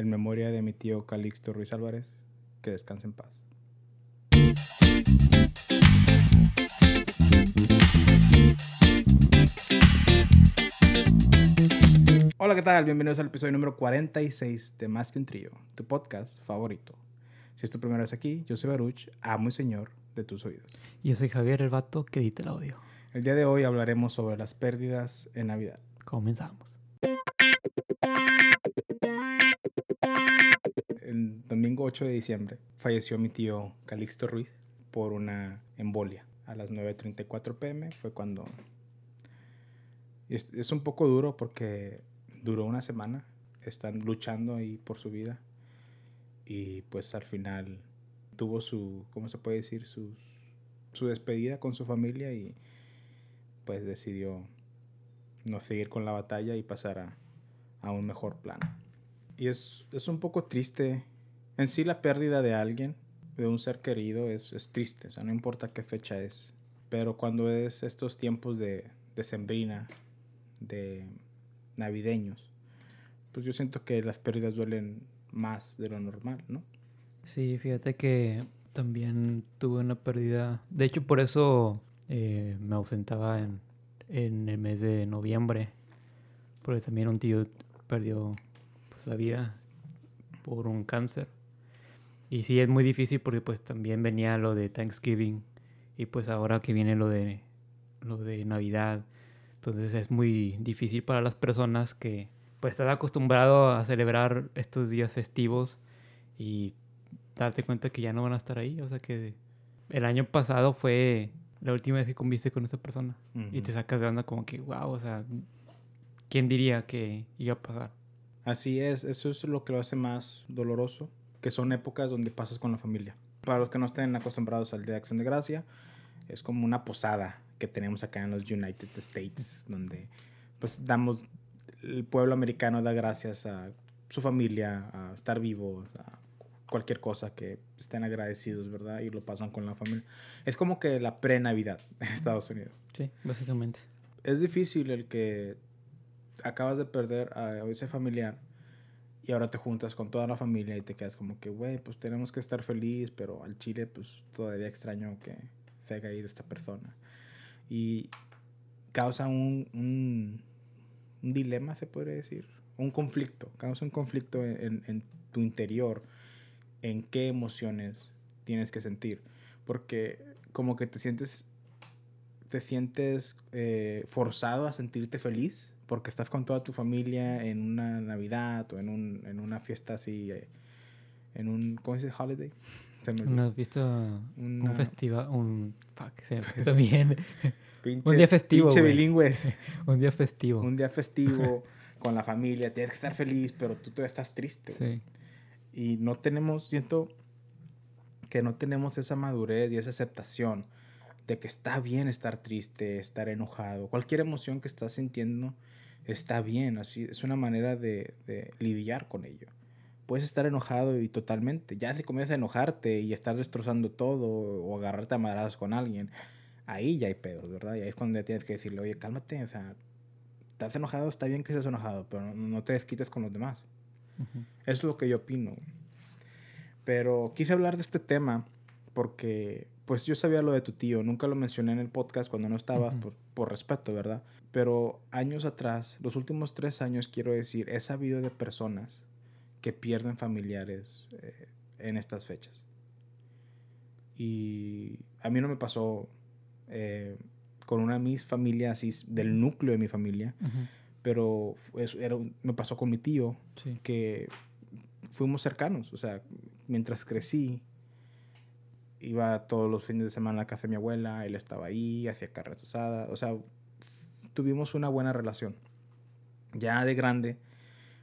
en memoria de mi tío Calixto Ruiz Álvarez, que descanse en paz. Hola, ¿qué tal? Bienvenidos al episodio número 46 de Más que un trío, tu podcast favorito. Si es tu primera vez aquí, yo soy Baruch, amo y señor de tus oídos. Yo soy Javier, el vato que edita el audio. El día de hoy hablaremos sobre las pérdidas en Navidad. Comenzamos. Domingo 8 de diciembre falleció mi tío Calixto Ruiz por una embolia. A las 9.34 pm fue cuando... Es, es un poco duro porque duró una semana. Están luchando ahí por su vida. Y pues al final tuvo su, ¿cómo se puede decir? Su, su despedida con su familia y pues decidió no seguir con la batalla y pasar a, a un mejor plano. Y es, es, un poco triste. En sí la pérdida de alguien, de un ser querido, es, es, triste. O sea, no importa qué fecha es. Pero cuando es estos tiempos de, de sembrina, de navideños, pues yo siento que las pérdidas duelen más de lo normal, ¿no? Sí, fíjate que también tuve una pérdida. De hecho, por eso eh, me ausentaba en, en, el mes de noviembre. Porque también un tío perdió pues, la vida por un cáncer. Y sí, es muy difícil porque pues también venía lo de Thanksgiving. Y pues ahora que viene lo de, lo de Navidad. Entonces es muy difícil para las personas que pues estás acostumbrado a celebrar estos días festivos y darte cuenta que ya no van a estar ahí. O sea que el año pasado fue la última vez que conviste con esa persona uh -huh. y te sacas de onda como que, wow, o sea, ¿quién diría que iba a pasar? Así es, eso es lo que lo hace más doloroso, que son épocas donde pasas con la familia. Para los que no estén acostumbrados al Día de Acción de Gracia, es como una posada que tenemos acá en los United States, donde pues damos el pueblo americano da gracias a su familia, a estar vivo, a cualquier cosa que estén agradecidos, ¿verdad? Y lo pasan con la familia. Es como que la pre-Navidad en Estados Unidos. Sí, básicamente. Es difícil el que acabas de perder a ese familiar y ahora te juntas con toda la familia y te quedas como que, güey, pues tenemos que estar feliz, pero al chile, pues todavía extraño que se haya ido esta persona. Y causa un, un un dilema, se podría decir, un conflicto, causa un conflicto en, en, tu interior, en qué emociones tienes que sentir, porque como que te sientes, te sientes eh, forzado a sentirte feliz, porque estás con toda tu familia en una Navidad o en, un, en una fiesta así, eh, en un, ¿cómo se dice? Holiday. Una fiesta, una... un festival, un... Fuck, se me bien. Pinche, un día festivo. Pinche bilingües. un día festivo. Un día festivo con la familia. Tienes que estar feliz, pero tú todavía estás triste. Sí. Y no tenemos, siento que no tenemos esa madurez y esa aceptación de que está bien estar triste, estar enojado. Cualquier emoción que estás sintiendo está bien. Así es una manera de, de lidiar con ello. Puedes estar enojado y totalmente. Ya si comienzas a enojarte y estar destrozando todo o agarrarte a madradas con alguien, ahí ya hay pedos, ¿verdad? Y ahí es cuando ya tienes que decirle, oye, cálmate, o sea, estás enojado, está bien que estés enojado, pero no te desquites con los demás. Uh -huh. Eso es lo que yo opino. Pero quise hablar de este tema porque, pues yo sabía lo de tu tío, nunca lo mencioné en el podcast cuando no estabas, uh -huh. por, por, respeto, ¿verdad? Pero años atrás, los últimos tres años, quiero decir, he sabido de personas que pierden familiares eh, en estas fechas. Y a mí no me pasó eh, con una de mis familias, así, del núcleo de mi familia, uh -huh. pero eso era, me pasó con mi tío, sí. que fuimos cercanos, o sea, mientras crecí, iba todos los fines de semana a la casa de mi abuela, él estaba ahí, hacía carreras asadas, o sea, tuvimos una buena relación. Ya de grande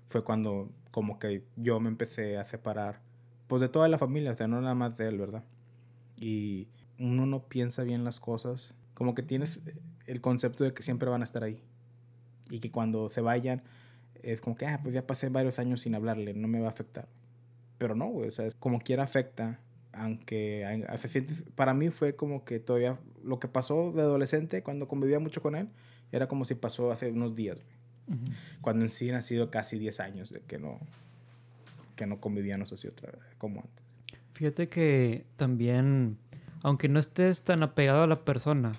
fue cuando como que yo me empecé a separar, pues de toda la familia, o sea, no nada más de él, ¿verdad? Y uno no piensa bien las cosas, como que tienes el concepto de que siempre van a estar ahí. Y que cuando se vayan, es como que, ah, pues ya pasé varios años sin hablarle, no me va a afectar. Pero no, güey, o sea, es como quiera afecta, aunque se siente, para mí fue como que todavía lo que pasó de adolescente cuando convivía mucho con él, era como si pasó hace unos días, güey. Uh -huh. Cuando en sí han sido casi 10 años de que no, que no convivíamos así otra vez como antes. Fíjate que también, aunque no estés tan apegado a la persona,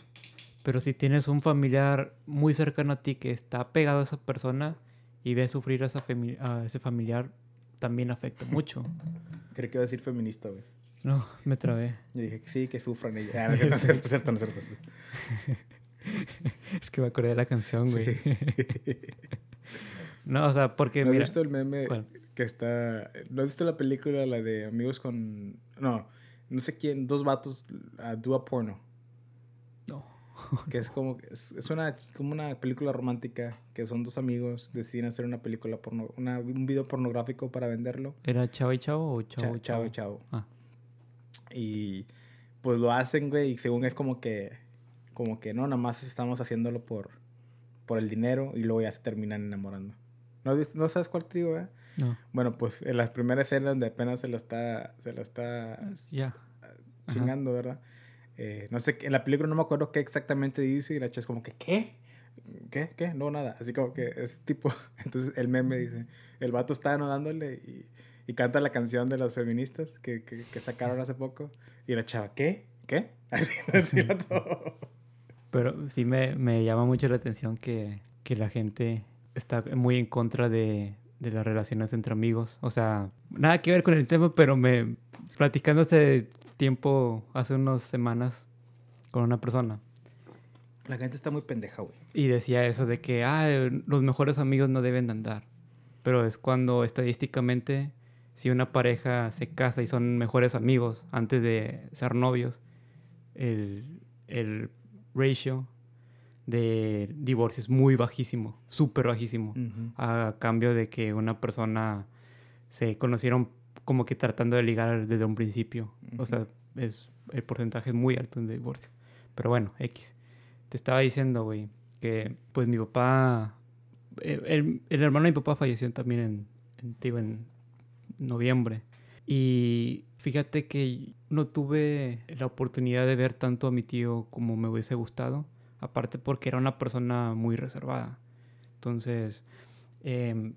pero si tienes un familiar muy cercano a ti que está apegado a esa persona y ve sufrir a, esa a ese familiar, también afecta mucho. Creo que iba a decir feminista, güey. No, me trabé. Yo dije sí, que sufran ellos. Ah, no, no es cierto, no es cierto, es que me acordé de la canción, güey. no, o sea, porque ¿No mira... has visto el meme que está... ¿No has visto la película, la de amigos con... No, no sé quién, dos vatos a do a porno? No. que es como... Es, es, una, como una película romántica que son dos amigos, deciden hacer una película porno... Una, un video pornográfico para venderlo. ¿Era Chavo y Chavo o Chavo Chavo, Chavo y Chavo? Ah. Y pues lo hacen, güey, y según es como que, como que no, nada más estamos haciéndolo por, por el dinero y luego ya se terminan enamorando. ¿No, ¿no sabes cuál te digo, eh? No. Bueno, pues en las primeras escenas donde apenas se la está, se la está ya. chingando, ¿verdad? Eh, no sé, en la película no me acuerdo qué exactamente dice y la chica es como que, ¿qué? ¿Qué? ¿Qué? No, nada. Así como que es tipo, entonces el meme dice, el vato está no dándole y y canta la canción de las feministas que, que, que sacaron hace poco. Y la chava, ¿qué? ¿Qué? Así, así todo. Pero sí me, me, llama mucho la atención que, que, la gente está muy en contra de, de, las relaciones entre amigos. O sea, nada que ver con el tema, pero me platicando hace tiempo, hace unas semanas, con una persona. La gente está muy pendeja, güey. Y decía eso de que, ah, los mejores amigos no deben de andar. Pero es cuando estadísticamente si una pareja se casa y son mejores amigos antes de ser novios, el, el ratio de divorcio es muy bajísimo, súper bajísimo, uh -huh. a cambio de que una persona se conocieron como que tratando de ligar desde un principio. Uh -huh. O sea, es, el porcentaje es muy alto en divorcio. Pero bueno, X. Te estaba diciendo, güey, que pues mi papá, eh, el, el, hermano de mi papá falleció también en, en, digo, en noviembre. Y fíjate que no tuve la oportunidad de ver tanto a mi tío como me hubiese gustado, aparte porque era una persona muy reservada. Entonces, eh,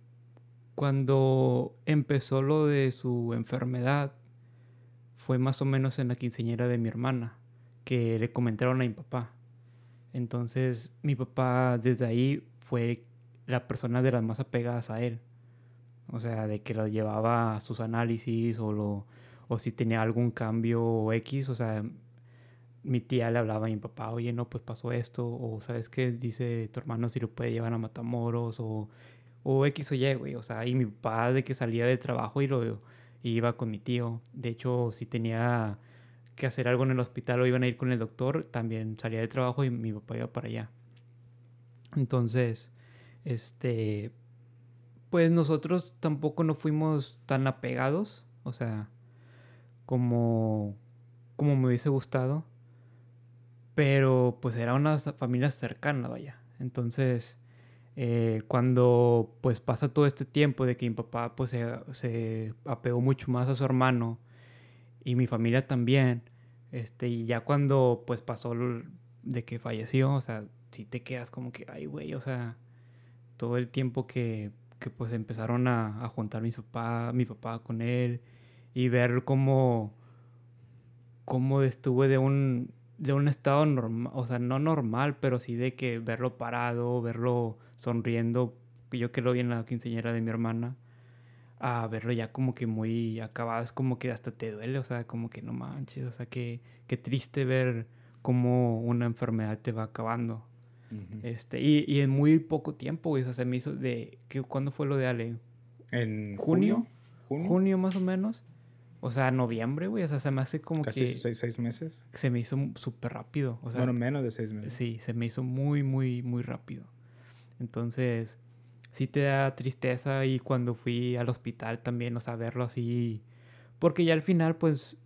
cuando empezó lo de su enfermedad, fue más o menos en la quinceañera de mi hermana, que le comentaron a mi papá. Entonces, mi papá desde ahí fue la persona de las más apegadas a él. O sea, de que lo llevaba a sus análisis o, lo, o si tenía algún cambio X. O sea, mi tía le hablaba a mi papá, oye, no, pues pasó esto. O sabes qué, dice tu hermano si lo puede llevar a Matamoros. O, o X o Y, güey. O sea, y mi papá de que salía del trabajo y lo y iba con mi tío. De hecho, si tenía que hacer algo en el hospital o iban a ir con el doctor, también salía del trabajo y mi papá iba para allá. Entonces, este, pues nosotros tampoco no fuimos tan apegados, o sea, como, como me hubiese gustado, pero pues era una familia cercana, vaya. Entonces, eh, cuando pues pasa todo este tiempo de que mi papá pues se, se, apegó mucho más a su hermano y mi familia también, este, y ya cuando pues pasó de que falleció, o sea, si te quedas como que, ay, güey, o sea, todo el tiempo que que pues empezaron a, a juntar mi papá, mi papá con él y ver cómo, cómo estuve de un, de un estado normal, o sea, no normal, pero sí de que verlo parado, verlo sonriendo, yo que lo vi en la quinceañera de mi hermana, a verlo ya como que muy acabado, es como que hasta te duele, o sea, como que no manches, o sea, que, que triste ver cómo una enfermedad te va acabando. Uh -huh. este, y, y, en muy poco tiempo, güey, o sea, se me hizo de... Que, ¿Cuándo fue lo de Ale? ¿En junio? ¿Junio? Junio más o menos. O sea, noviembre, güey. O sea, se me hace como Casi que... seis, seis meses. Se me hizo súper rápido. O sea, bueno, menos de seis meses. Sí, se me hizo muy, muy, muy rápido. Entonces, sí te da tristeza y cuando fui al hospital también, o sea, verlo así... Porque ya al final, pues,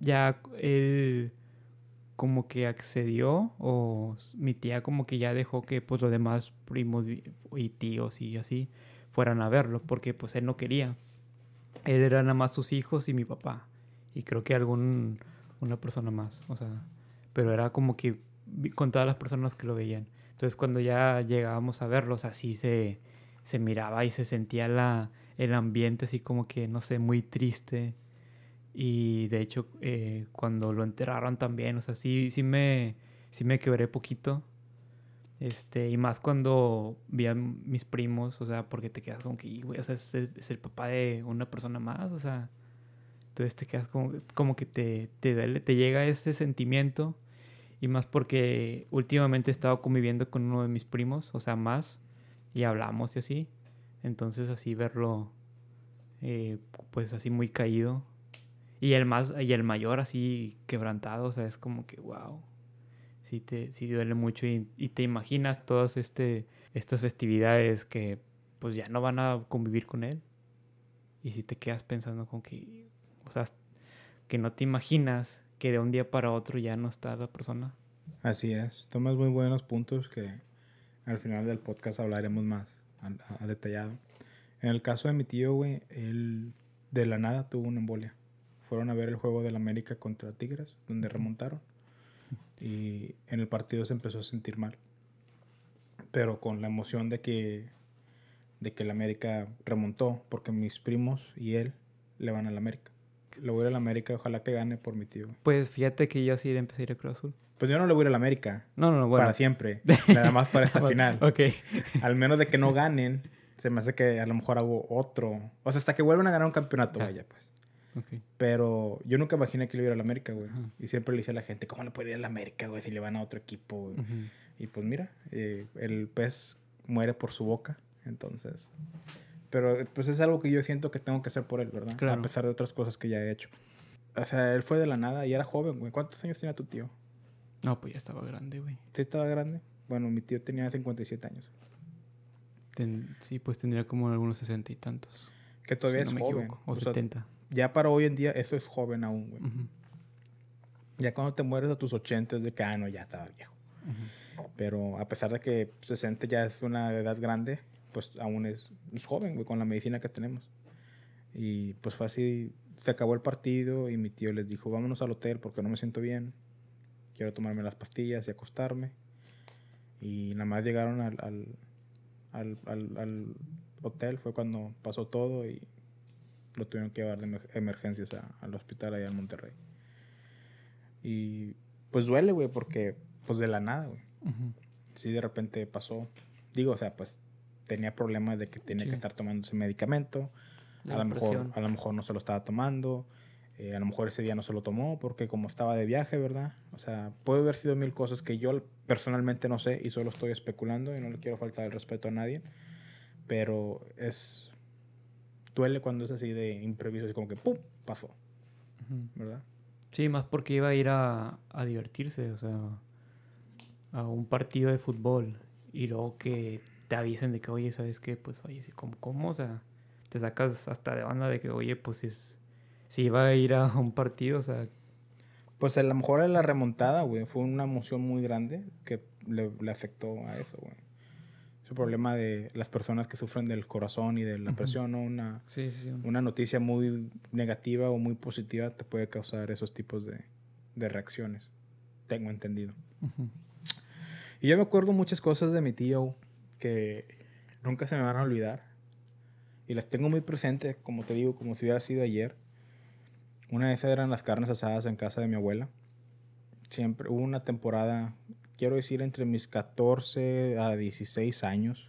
ya él como que accedió o mi tía como que ya dejó que pues los demás primos y tíos y así fueran a verlo porque pues él no quería. Él era nada más sus hijos y mi papá y creo que algún una persona más, o sea, pero era como que con todas las personas que lo veían. Entonces cuando ya llegábamos a verlos así se se miraba y se sentía la el ambiente así como que, no sé, muy triste. Y de hecho, eh, cuando lo enterraron también, o sea, sí, sí me, sí me quebré poquito. Este, y más cuando vi a mis primos, o sea, porque te quedas como que, güey, o sea, es, el papá de una persona más, o sea, entonces te quedas como, como que te, te, te llega ese sentimiento, y más porque últimamente he estado conviviendo con uno de mis primos, o sea, más, y hablamos y así, entonces así verlo, eh, pues así muy caído, y el, más, y el mayor así quebrantado, o sea, es como que, wow sí te sí duele mucho y, te imaginas todas este, estas festividades que pues ya no van a convivir con él. Y si te quedas pensando con que, o sea, que no te imaginas que de un día para otro ya no está la persona. Así es, tomas muy buenos puntos que al final del podcast hablaremos más a, detallado. En el caso de mi tío, güey, él de la nada tuvo una embolia. Fueron a ver el juego del América contra Tigres, donde remontaron y en el partido se empezó a sentir mal. Pero con la emoción de que, de que el América remontó, porque mis primos y él le van al América. Le voy a ir al América, ojalá que gane por mi tío. Pues fíjate que yo sí empecé a ir a Cruz Azul. Pues yo no le voy a ir al América. No, no, no, bueno. Para siempre. Nada más para esta final. Ok. Al menos de que no ganen, se me hace que a lo mejor hago otro. O sea, hasta que vuelvan a ganar un campeonato, vaya, pues. Pero yo nunca imaginé que le iba a la América, güey. Y siempre le decía a la gente, ¿cómo le puede ir a la América, güey, si le van a otro equipo, Y pues mira, eh, el pez muere por su boca, entonces... Pero pues es algo que yo siento que tengo que hacer por él, ¿verdad? A pesar de otras cosas que ya he hecho. O sea, él fue de la nada y era joven, güey. ¿Cuántos años tenía tu tío? No, pues ya estaba grande, güey. ¿Sí estaba grande? Bueno, mi tío tenía 57 años. sí, pues tendría como algunos 60 y tantos. Que todavía es joven. o, 70 ya para hoy en día eso es joven aún, güey. Ya cuando te mueres a tus 80 es de que, ah, no, ya estaba viejo. Pero a pesar de que 60 ya es una edad grande, pues aún es, joven, güey, con la medicina que tenemos. Y pues fue así, se acabó el partido y mi tío les dijo, vámonos al hotel porque no me siento bien. Quiero tomarme las pastillas y acostarme. Y nada más llegaron al, al, al, al hotel, fue cuando pasó todo y lo tuvieron que llevar de emergencias al hospital allá en Monterrey. Y pues duele, güey, porque pues de la nada, güey. Sí, de repente pasó. Digo, o sea, pues tenía problemas de que tenía que estar tomando ese medicamento. a lo, mejor, a lo mejor no se lo estaba tomando. Eh, a lo mejor ese día no se lo tomó porque como estaba de viaje, ¿verdad? O sea, puede haber sido mil cosas que yo personalmente no sé y solo estoy especulando y no le quiero faltar el respeto a nadie. Pero es, duele cuando es así de imprevisto, así como que ¡pum! pasó. ¿Verdad? Sí, más porque iba a ir a, a, divertirse, o sea, a un partido de fútbol y luego que te avisen de que, oye, ¿sabes qué? Pues falleció. ¿Cómo, ¿Cómo? O sea, te sacas hasta de banda de que, oye, pues es, si iba a ir a un partido, o sea... Pues a lo mejor en la remontada, güey, fue una emoción muy grande que le, le afectó a eso, güey ese problema de las personas que sufren del corazón y de la presión, ¿no? Una, una noticia muy negativa o muy positiva te puede causar esos tipos de, de reacciones. Tengo entendido. Y yo me acuerdo muchas cosas de mi tío que nunca se me van a olvidar. Y las tengo muy presentes, como te digo, como si hubiera sido ayer. Una de esas eran las carnes asadas en casa de mi abuela. Siempre hubo una temporada quiero decir, entre mis 14 a 16 años,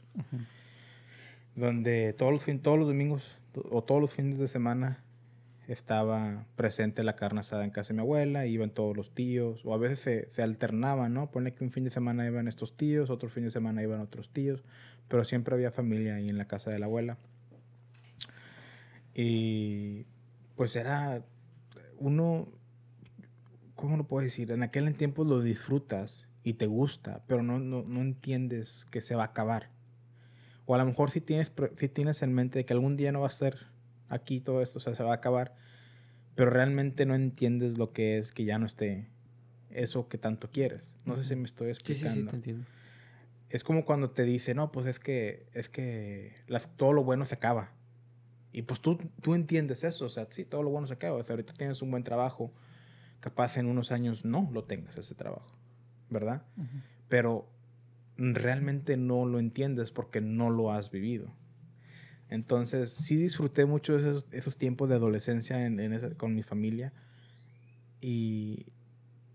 donde todos los, fin, todos los domingos o todos los fines de semana estaba presente la carne asada en casa de mi abuela, iban todos los tíos, o a veces se, se alternaban, ¿no? Pone que un fin de semana iban estos tíos, otro fin de semana iban otros tíos, pero siempre había familia ahí en la casa de la abuela. Y pues era uno, ¿cómo lo puedo decir? En aquel tiempo lo disfrutas y te gusta, pero no, no, no, entiendes que se va a acabar. O a lo mejor si tienes, si tienes en mente que algún día no va a ser aquí todo esto, o sea, se va a acabar, pero realmente no entiendes lo que es que ya no esté eso que tanto quieres. No sé si me estoy explicando. Sí, sí, entiendo. Es como cuando te dice, no, pues es que, es que las, todo lo bueno se acaba. Y pues tú, tú entiendes eso, o sea, sí, todo lo bueno se acaba. O sea, ahorita tienes un buen trabajo, capaz en unos años no lo tengas ese trabajo. ¿Verdad? Pero realmente no lo entiendes porque no lo has vivido. Entonces, sí disfruté mucho esos, esos tiempos de adolescencia en, en esa- con mi familia. Y,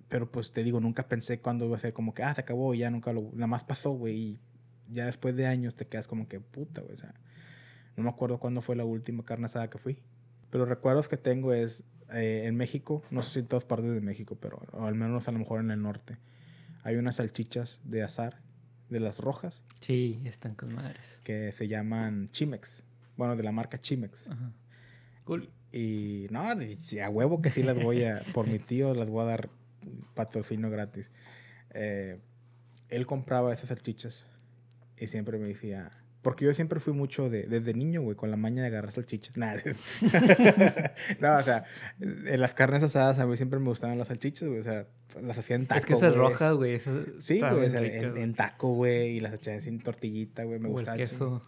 pero pues te digo, nunca pensé cuándo iba a ser como que, ah, se acabó, ya nunca lo, nada más pasó, güey. Y ya después de años te quedas como que, puta, güey. O sea, no me acuerdo cuándo fue la última carne asada que fui. Pero recuerdos que tengo es eh, en México, no sé si en todas partes de México, pero al menos a lo mejor en el norte, hay unas salchichas de azar, de las rojas, Sí, están con madres. que se llaman Chimex. Bueno, de la marca Chimex. Ajá. Cool. Y no, y sí, a huevo que sí las voy a, por mi tío, las voy a dar patrocinio gratis. Eh, él compraba esas salchichas y siempre me decía, porque yo siempre fui mucho de, desde niño, güey, con la maña de agarrar salchichas. Nada, no, o sea, en las carnes asadas a mí siempre me gustaban las salchichas, güey, o sea, las hacían en taco, es que esas rojas, güey, Sí, güey, o sea, en, taco, güey, y las hacían sin tortillita, güey, me o el gustaba. queso.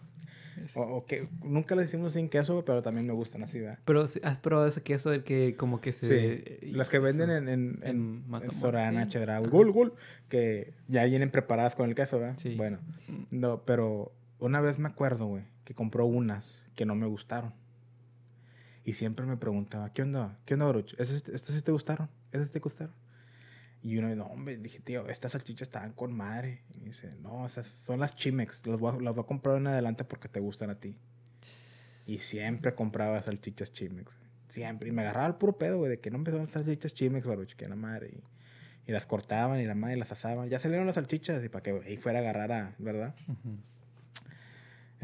O, o que nunca las hicimos sin queso, pero también me gustan así, ¿verdad? Pero has probado ese queso el que como que se... Sí, las que venden en, en, en, en Sorana. Chedraui. Gul, Gul, que ya vienen preparadas con el queso, ¿verdad? Sí. Bueno, Mm. no, pero una vez me acuerdo, güey, que compró unas que no me gustaron. Y siempre me preguntaba, ¿qué onda? ¿Qué onda, Baruch? ¿Estas, ¿Estas sí te gustaron? ¿Estas te gustaron? Y uno, no, hombre, dije, tío, estas salchichas estaban con madre. Y dice, no, esas son las Chimex. Las voy, a, voy a comprar en adelante porque te gustan a ti. Y siempre compraba salchichas Chimex. Siempre. Y me agarraba el puro pedo, güey, de que no son salchichas Chimex, Baruch, que la madre. Y, y las cortaban y la madre las asaban. Ya salieron las salchichas y para que ahí fuera a agarrar a, ¿verdad? Ujú.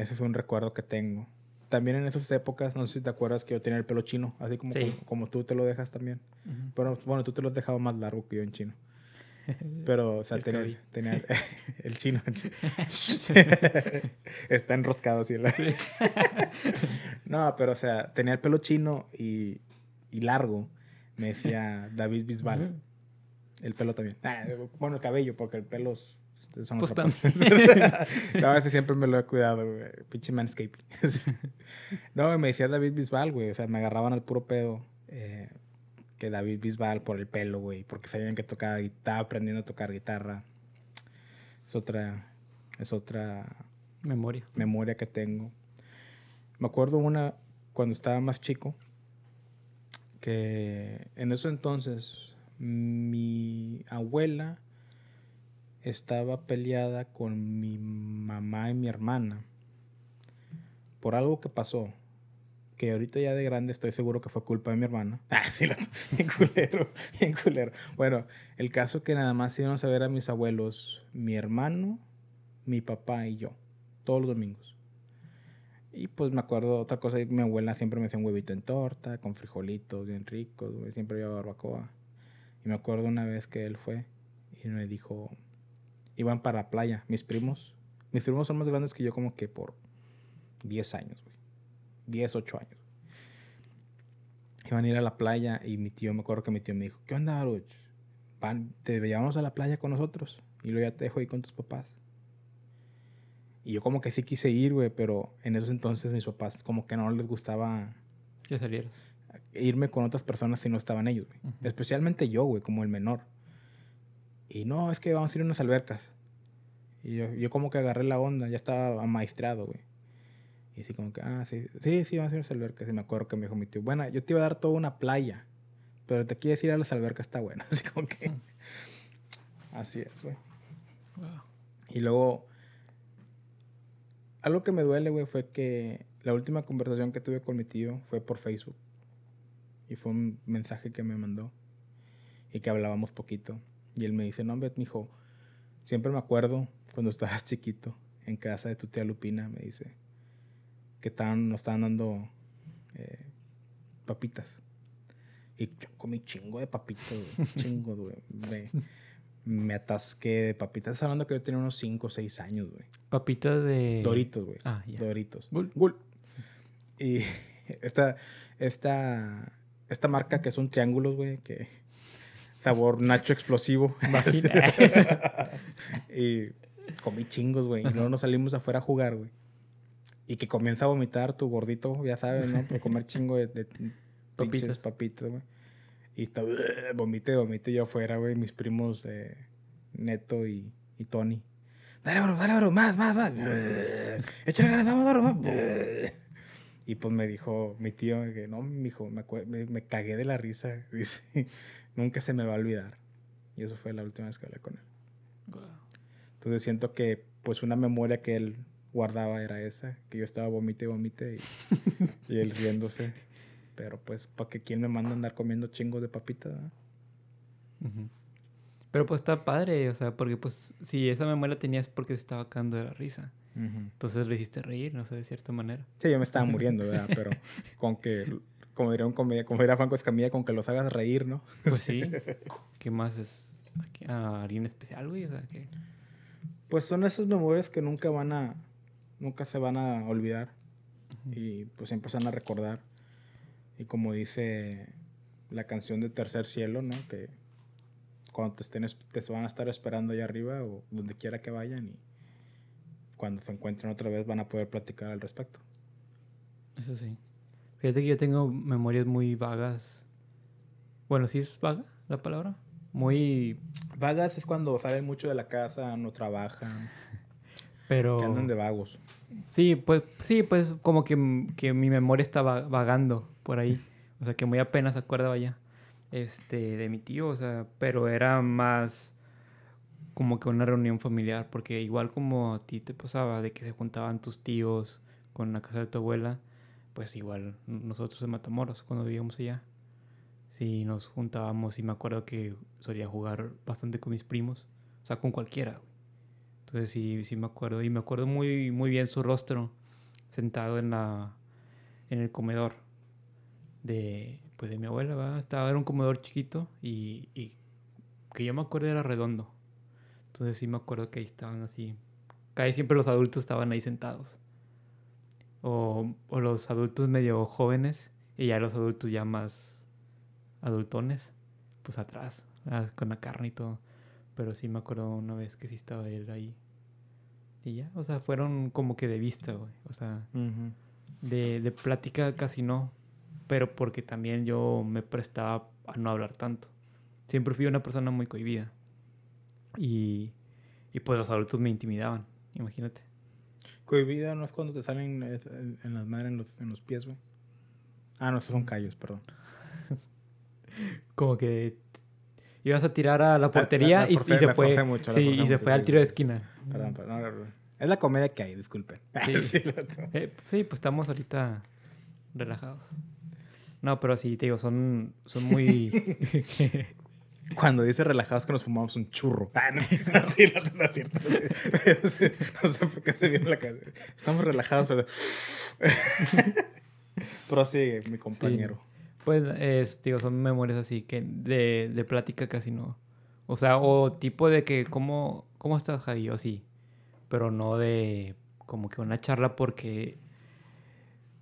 Ese fue un recuerdo que tengo. También en esas épocas, no sé si te acuerdas que yo tenía el pelo chino, así como, Sí. como, como tú te lo dejas también. Pero bueno, tú te lo has dejado más largo que yo en chino. Pero, o sea, El tenía, el, el chino. el chino. Está enroscado así. la- no, pero, o sea, tenía el pelo chino y, y largo. Me decía David Bisbal. El pelo también. Ah, bueno, el cabello, porque el pelo es- son Pues otra también. parte. no, ese siempre me lo he cuidado, güey. Pinche manscaping. no, me decía David Bisbal, güey. O sea, me agarraban al puro pedo. eh, que David Bisbal por el pelo, güey. Porque sabían que tocaba guitarra, aprendiendo a tocar guitarra. Es otra. Es otra Memoria. memoria que tengo. Me acuerdo una cuando estaba más chico, que en eso entonces mi abuela estaba peleada con mi mamá y mi hermana por algo que pasó. Que ahorita ya de grande estoy seguro que fue culpa de mi hermana. Ah, sí, bien culero, bien culero. Bueno, el caso que nada más íbamos a ver a mis abuelos, mi hermano, mi papá y yo, todos los domingos. Y pues me acuerdo otra cosa, mi abuela siempre me hacía un huevito en torta, con frijolitos bien ricos, siempre había barbacoa. Y me acuerdo una vez que él fue y me dijo, iban para la playa, mis primos, mis primos son más grandes que yo como que por 10 años, güey. 10, 8 años. Iban a ir a la playa y mi tío, me acuerdo que mi tío me dijo, ¿qué onda, Baruch? Van, te llevamos a la playa con nosotros y luego ya te dejo ahí con tus papás. Y yo como que sí quise ir, güey, pero en esos entonces mis papás como que no les gustaba Que salieras. irme con otras personas si no estaban ellos, güey. Especialmente yo, güey, como el menor. Y no, es que vamos a ir a unas albercas. Y yo, yo como que agarré la onda, ya estaba amaestrado, güey. Y así como que, ah, sí, sí, sí, vamos a ir a las albercas. Y me acuerdo que me dijo mi tío, bueno, yo te iba a dar toda una playa, pero te quieres ir a las albercas, está bueno. Así como que... Mm. Así es, güey. Wow. Y luego, algo que me duele, güey, fue que la última conversación que tuve con mi tío fue por Facebook. Y fue un mensaje que me mandó. Y que hablábamos poquito. Y él me dice, no, hombre, mijo, siempre me acuerdo cuando estabas chiquito en casa de tu tía Lupina, me dice, que estaban, nos estaban dando eh, papitas. Y yo comí chingo de papitas. Chingo, güey. Me, me atasqué de papitas. Estás hablando que yo tenía unos 5 o 6 años, güey. Papita de... Doritos, güey. Ah, ya. Doritos. Gul. Gul. Y esta, esta, esta marca que son triángulos, güey, que sabor nacho explosivo. y comí chingos, güey. Y luego nos salimos afuera a jugar, güey. Y que comienza a vomitar tu gordito, ya sabes, ¿no? Por comer chingo de, Papitas. papitas, güey. Y todo, vomite, vomite yo afuera, güey. Mis primos eh, Neto y, y Tony. Dale, bro, dale, bro, más, más, más. Échale ganas, vamos, bro, más. Y pues me dijo mi tío que no, mi hijo, me, me, me cagué de la risa. Dice, nunca se me va a olvidar. Y eso fue la última vez que hablé con él. Guau. Entonces siento que pues una memoria que él guardaba era esa, que yo estaba vomite y vomite y, y él riéndose. Pero pues, ¿para que quién me manda a andar comiendo chingos de papita? Pero pues está padre, o sea, porque pues si esa memoria tenías porque se estaba cagando de la risa. Entonces le hiciste reír, no sé, de cierta manera. Sí, yo me estaba muriendo, ¿verdad? Pero con que, como diría, un comedia, como diría Franco Escamilla, con que los hagas reír, ¿no? Pues sí. ¿Qué más es? ¿A, qué- a alguien especial, güey? O sea, que... Pues son esas memorias que nunca van a, nunca se van a olvidar y pues siempre se van a recordar. Y como dice la canción de Tercer Cielo, ¿no? Que cuando te estén, es- te van a estar esperando allá arriba o donde quiera que vayan y cuando se encuentren otra vez van a poder platicar al respecto. Eso sí. Fíjate que yo tengo memorias muy vagas. Bueno, ¿sí es vaga la palabra? Muy... Vagas es cuando salen mucho de la casa, no trabajan, Pero... que andan de vagos. Sí, pues, sí, pues como que, que mi memoria está va- vagando por ahí. O sea, que muy apenas acordaba ya este, de mi tío, o sea, pero era más como que una reunión familiar, porque igual como a ti te pasaba de que se juntaban tus tíos con la casa de tu abuela, pues igual nosotros en Matamoros, cuando vivíamos allá, sí nos juntábamos y me acuerdo que solía jugar bastante con mis primos, o sea, con cualquiera. Entonces sí, sí me acuerdo. Y me acuerdo muy, muy bien su rostro sentado en la en el comedor de pues de mi abuela. Estaba, era un comedor chiquito y, y que yo me acuerdo era redondo. Entonces sí me acuerdo que ahí estaban así. Casi siempre los adultos estaban ahí sentados. O, o los adultos medio jóvenes y ya los adultos ya más adultones, pues atrás, ah, con la carne y todo. Pero sí me acuerdo una vez que sí estaba él ahí. Y ya, o sea, fueron como que de vista, güey. O sea, de, de plática casi no. Pero porque también yo me prestaba a no hablar tanto. Siempre fui una persona muy cohibida. Y, y pues los adultos me intimidaban, imagínate. Cohibida no es cuando te salen en, las madres en los, en los pies, güey. Ah, no, esos son callos, perdón. Como que ibas a tirar a la portería la y, se fue. mucho, sí, y se fue al tiro de esquina. Perdón, perdón. Es la comedia que hay, disculpen. Sí. Sí, Eh, sí, pues estamos ahorita relajados. No, pero sí, te digo, son, son muy... Cuando dice relajados que nos fumamos un churro. Ah, no, no, sí, no, no es cierto. No sé, no sé por qué se viene la cabeza. Estamos relajados. pero- Prosigue, mi compañero. Pues, es, digo, son memorias así que de, de plática casi no. O sea, o tipo de que, ¿cómo, cómo estás, Javi? O sí. Pero no de como que una charla porque,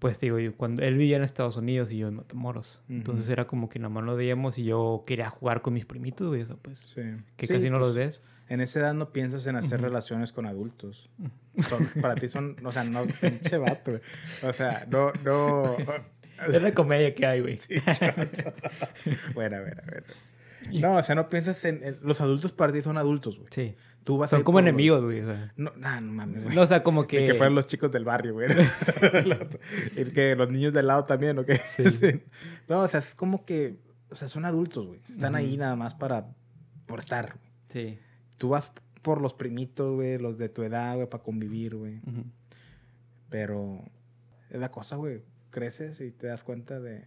pues, digo, yo, cuando él vivía en Estados Unidos y yo en Matamoros. Entonces era como que nada más lo veíamos y yo quería jugar con mis primitos, güey. O sea, pues, Sí. que Sí, casi no los pues, ves. En esa edad no piensas en hacer relaciones con adultos. Son- para ti son, o sea, no, pinche vato. güey. O sea, no, no. Es la comedia que hay, güey. Sí, bueno, a ver. No, o sea, no piensas en, en- Los adultos para ti son adultos, güey. Sí. Tú vas Son como enemigos, güey. O sea. No, nah, no mames, güey. No, o sea, como que... que fueran los chicos del barrio, güey. El que los niños del lado también, ¿o qué? Sí. Sí. No, o sea, es como que, o sea, son adultos, güey. Están ahí Ujú. nada más para, por estar, güey. Sí. Tú vas por los primitos, güey, los de tu edad, güey, para convivir, güey. Ujú. Pero es la cosa, güey. Creces y te das cuenta de,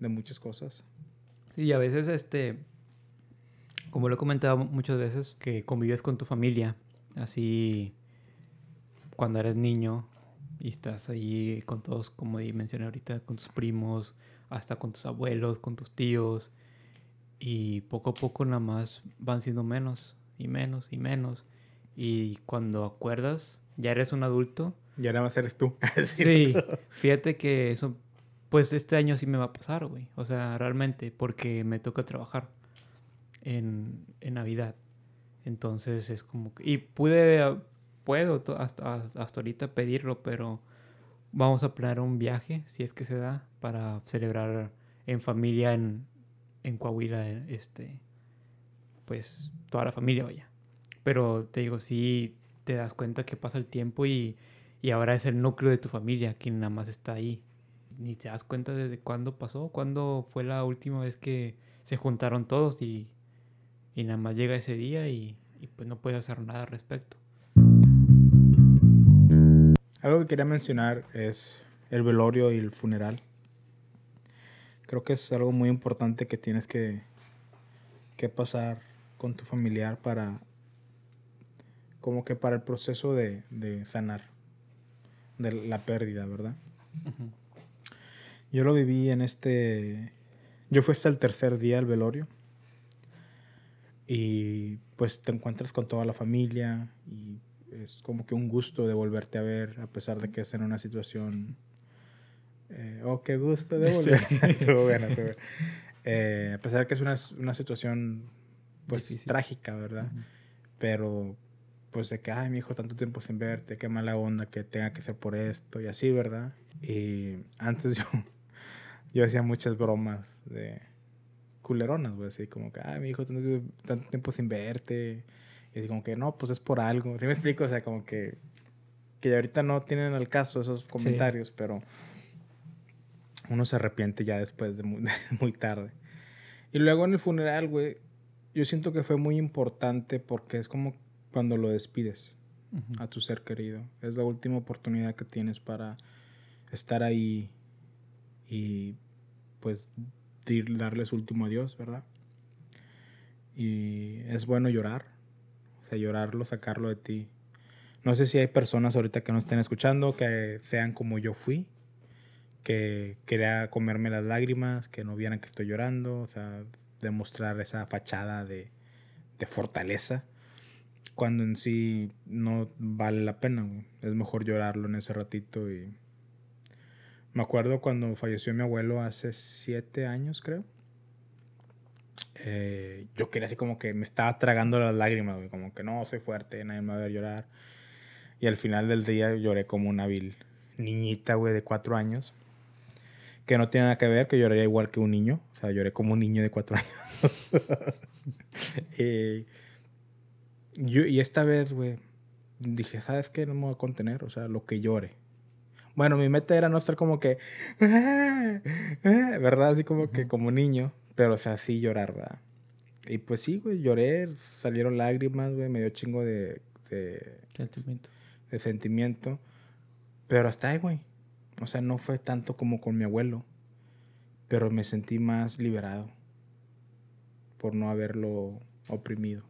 de muchas cosas. Sí, y a veces, este, como lo he comentado muchas veces, que convives con tu familia, así cuando eres niño y estás ahí con todos, como mencioné ahorita, con tus primos, hasta con tus abuelos, con tus tíos, y poco a poco nada más van siendo menos y menos y menos. Y cuando acuerdas, ya eres un adulto. Y ahora más eres tú. Sí, fíjate que eso, pues este año sí me va a pasar, güey. O sea, realmente, porque me toca trabajar en, en Navidad. Entonces es como que... Y pude, puedo hasta, hasta ahorita pedirlo, pero vamos a planear un viaje, si es que se da, para celebrar en familia en, en Coahuila, este, pues toda la familia vaya. Pero te digo, sí te das cuenta que pasa el tiempo y, Y ahora es el núcleo de tu familia quien nada más está ahí. Ni te das cuenta desde cuándo pasó, cuándo fue la última vez que se juntaron todos y, y nada más llega ese día y, y pues no puedes hacer nada al respecto. Algo que quería mencionar es el velorio y el funeral. Creo que es algo muy importante que tienes que, que pasar con tu familiar para como que para el proceso de, de sanar de la pérdida, ¿verdad? Yo lo viví en este... Yo fui hasta el tercer día al velorio y pues te encuentras con toda la familia y es como que un gusto de volverte a ver a pesar de que es en una situación... Eh, oh, qué gusto de volver. estuvo bueno, estuvo bueno. Eh, a pesar de que es una, una situación pues Difícil. trágica, ¿verdad? Pero pues de que, ay, mi hijo, tanto tiempo sin verte, qué mala onda que tenga que ser por esto y así, ¿verdad? Y antes yo, yo hacía muchas bromas de culeronas, güey, así como que, ay, mi hijo, tanto, tanto tiempo sin verte. Y así como que, no, pues es por algo. ¿Sí me explico? O sea, como que, que ahorita no tienen al caso esos comentarios, pero uno se arrepiente ya después de muy, de muy tarde. Y luego en el funeral, güey, yo siento que fue muy importante porque es como cuando lo despides Ujú. a tu ser querido. Es la última oportunidad que tienes para estar ahí y pues darle su último adiós, ¿verdad? Y es bueno llorar, o sea, llorarlo, sacarlo de ti. No sé si hay personas ahorita que nos estén escuchando que sean como yo fui, que quería comerme las lágrimas, que no vieran que estoy llorando, o sea, demostrar esa fachada de, de fortaleza cuando en sí no vale la pena. Es mejor llorarlo en ese ratito y me acuerdo cuando falleció mi abuelo hace siete años, creo. Eh, yo quería así como que me estaba tragando las lágrimas, güey, como que no, soy fuerte, nadie me va a ver llorar. Y al final del día lloré como una vil niñita, güey, de cuatro años. Que no tiene nada que ver, que lloraría igual que un niño. O sea, lloré como un niño de cuatro años. Eh, yo, y esta vez, güey, dije, ¿sabes qué? No me voy a contener, o sea, lo que llore. Bueno, mi meta era no estar como que, ¿verdad? Así como que como niño, pero o sea, sí llorar, ¿verdad? Y pues sí, güey, lloré, salieron lágrimas, güey, me dio chingo de, de, Sentimiento. de sentimiento, pero hasta ahí, güey. O sea, no fue tanto como con mi abuelo, pero me sentí más liberado por no haberlo oprimido.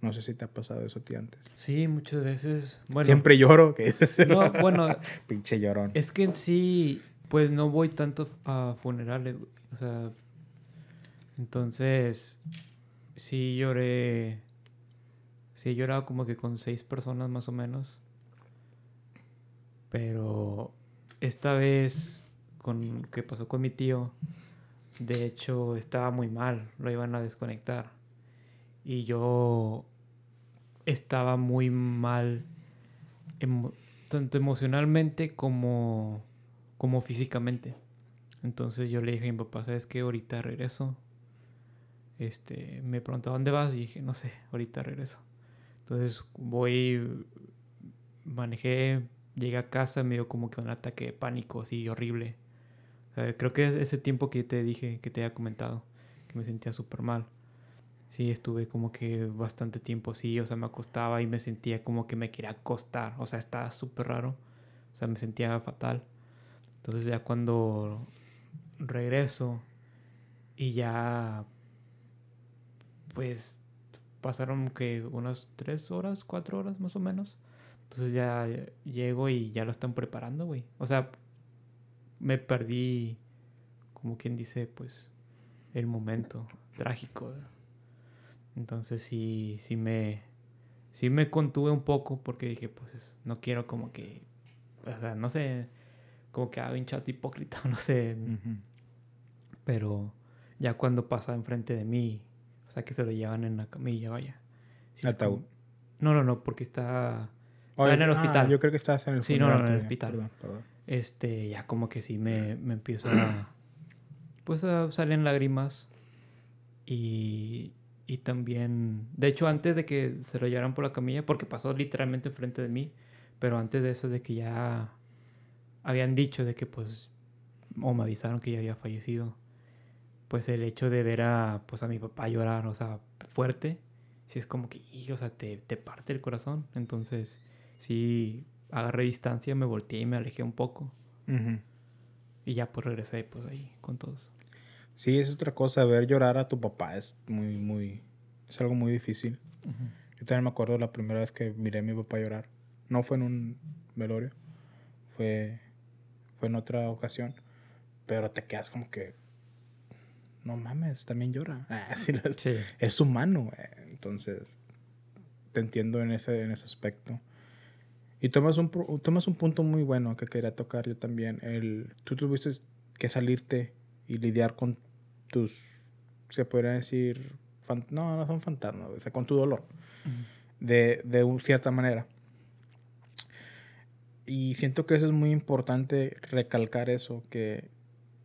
No sé si te ha pasado eso a ti antes. Sí, muchas veces. Bueno, Siempre lloro, que es No, bueno, pinche llorón. es que en sí, pues no voy tanto a funerales. O sea, entonces, sí lloré. Sí he llorado como que con seis personas más o menos. Pero esta vez, con que pasó con mi tío, de hecho estaba muy mal, lo iban a desconectar. Y yo estaba muy mal, tanto emocionalmente como, como físicamente. Entonces yo le dije a mi papá, ¿sabes qué? Ahorita regreso. Este, me preguntó, ¿dónde vas? Y dije, no sé, ahorita regreso. Entonces voy, manejé, llegué a casa, me dio como que un ataque de pánico así horrible. Creo que es ese tiempo que te dije, que te había comentado, que me sentía súper mal. Sí, estuve como que bastante tiempo así, o sea, me acostaba y me sentía como que me quería acostar, o sea, estaba súper raro, o sea, me sentía fatal. Entonces ya cuando regreso y ya, pues pasaron que unas tres horas, cuatro horas más o menos. Entonces ya llego y ya lo están preparando, güey. O sea, me perdí, como quien dice, pues, el momento trágico. Entonces sí, sí me, sí me contuve un poco porque dije, pues, no quiero como que, o sea, no sé, como que haga un chat hipócrita, no sé. Pero ya cuando pasa enfrente de mí, o sea, que se lo llevan en la camilla, vaya. Sí Ataúd. como- No, no, no, porque está Oye, en el ah, hospital. yo creo que estabas en el Sí, no, no, en el hospital. Perdón, perdón. este, ya como que sí me, me empiezo a, pues a salen lágrimas y, y también, de hecho antes de que se lo llevaran por la camilla, porque pasó literalmente enfrente de mí, Pero antes de eso, de que ya habían dicho de que pues, o me avisaron que ya había fallecido, pues el hecho de ver a, pues a mi papá llorar, o sea, fuerte, sí es como que, o sea, te, te parte el corazón. Entonces, sí, agarré distancia, me volteé y me alejé un poco. Y ya pues regresé pues ahí con todos. Sí, es otra cosa, ver llorar a tu papá es muy, muy, es algo muy difícil. Yo también me acuerdo la primera vez que miré a mi papá llorar. No fue en un velorio, fue, fue en otra ocasión. Pero te quedas como que, no mames, también llora. Ah, es humano, entonces te entiendo en ese, en ese aspecto. Y tomas un, tomas un punto muy bueno que quería tocar yo también. El, tú tuviste que salirte y lidiar con tus, se podría decir, no, no son fantasmas, o sea, con tu dolor, de, de cierta manera. Y siento que eso es muy importante recalcar eso, que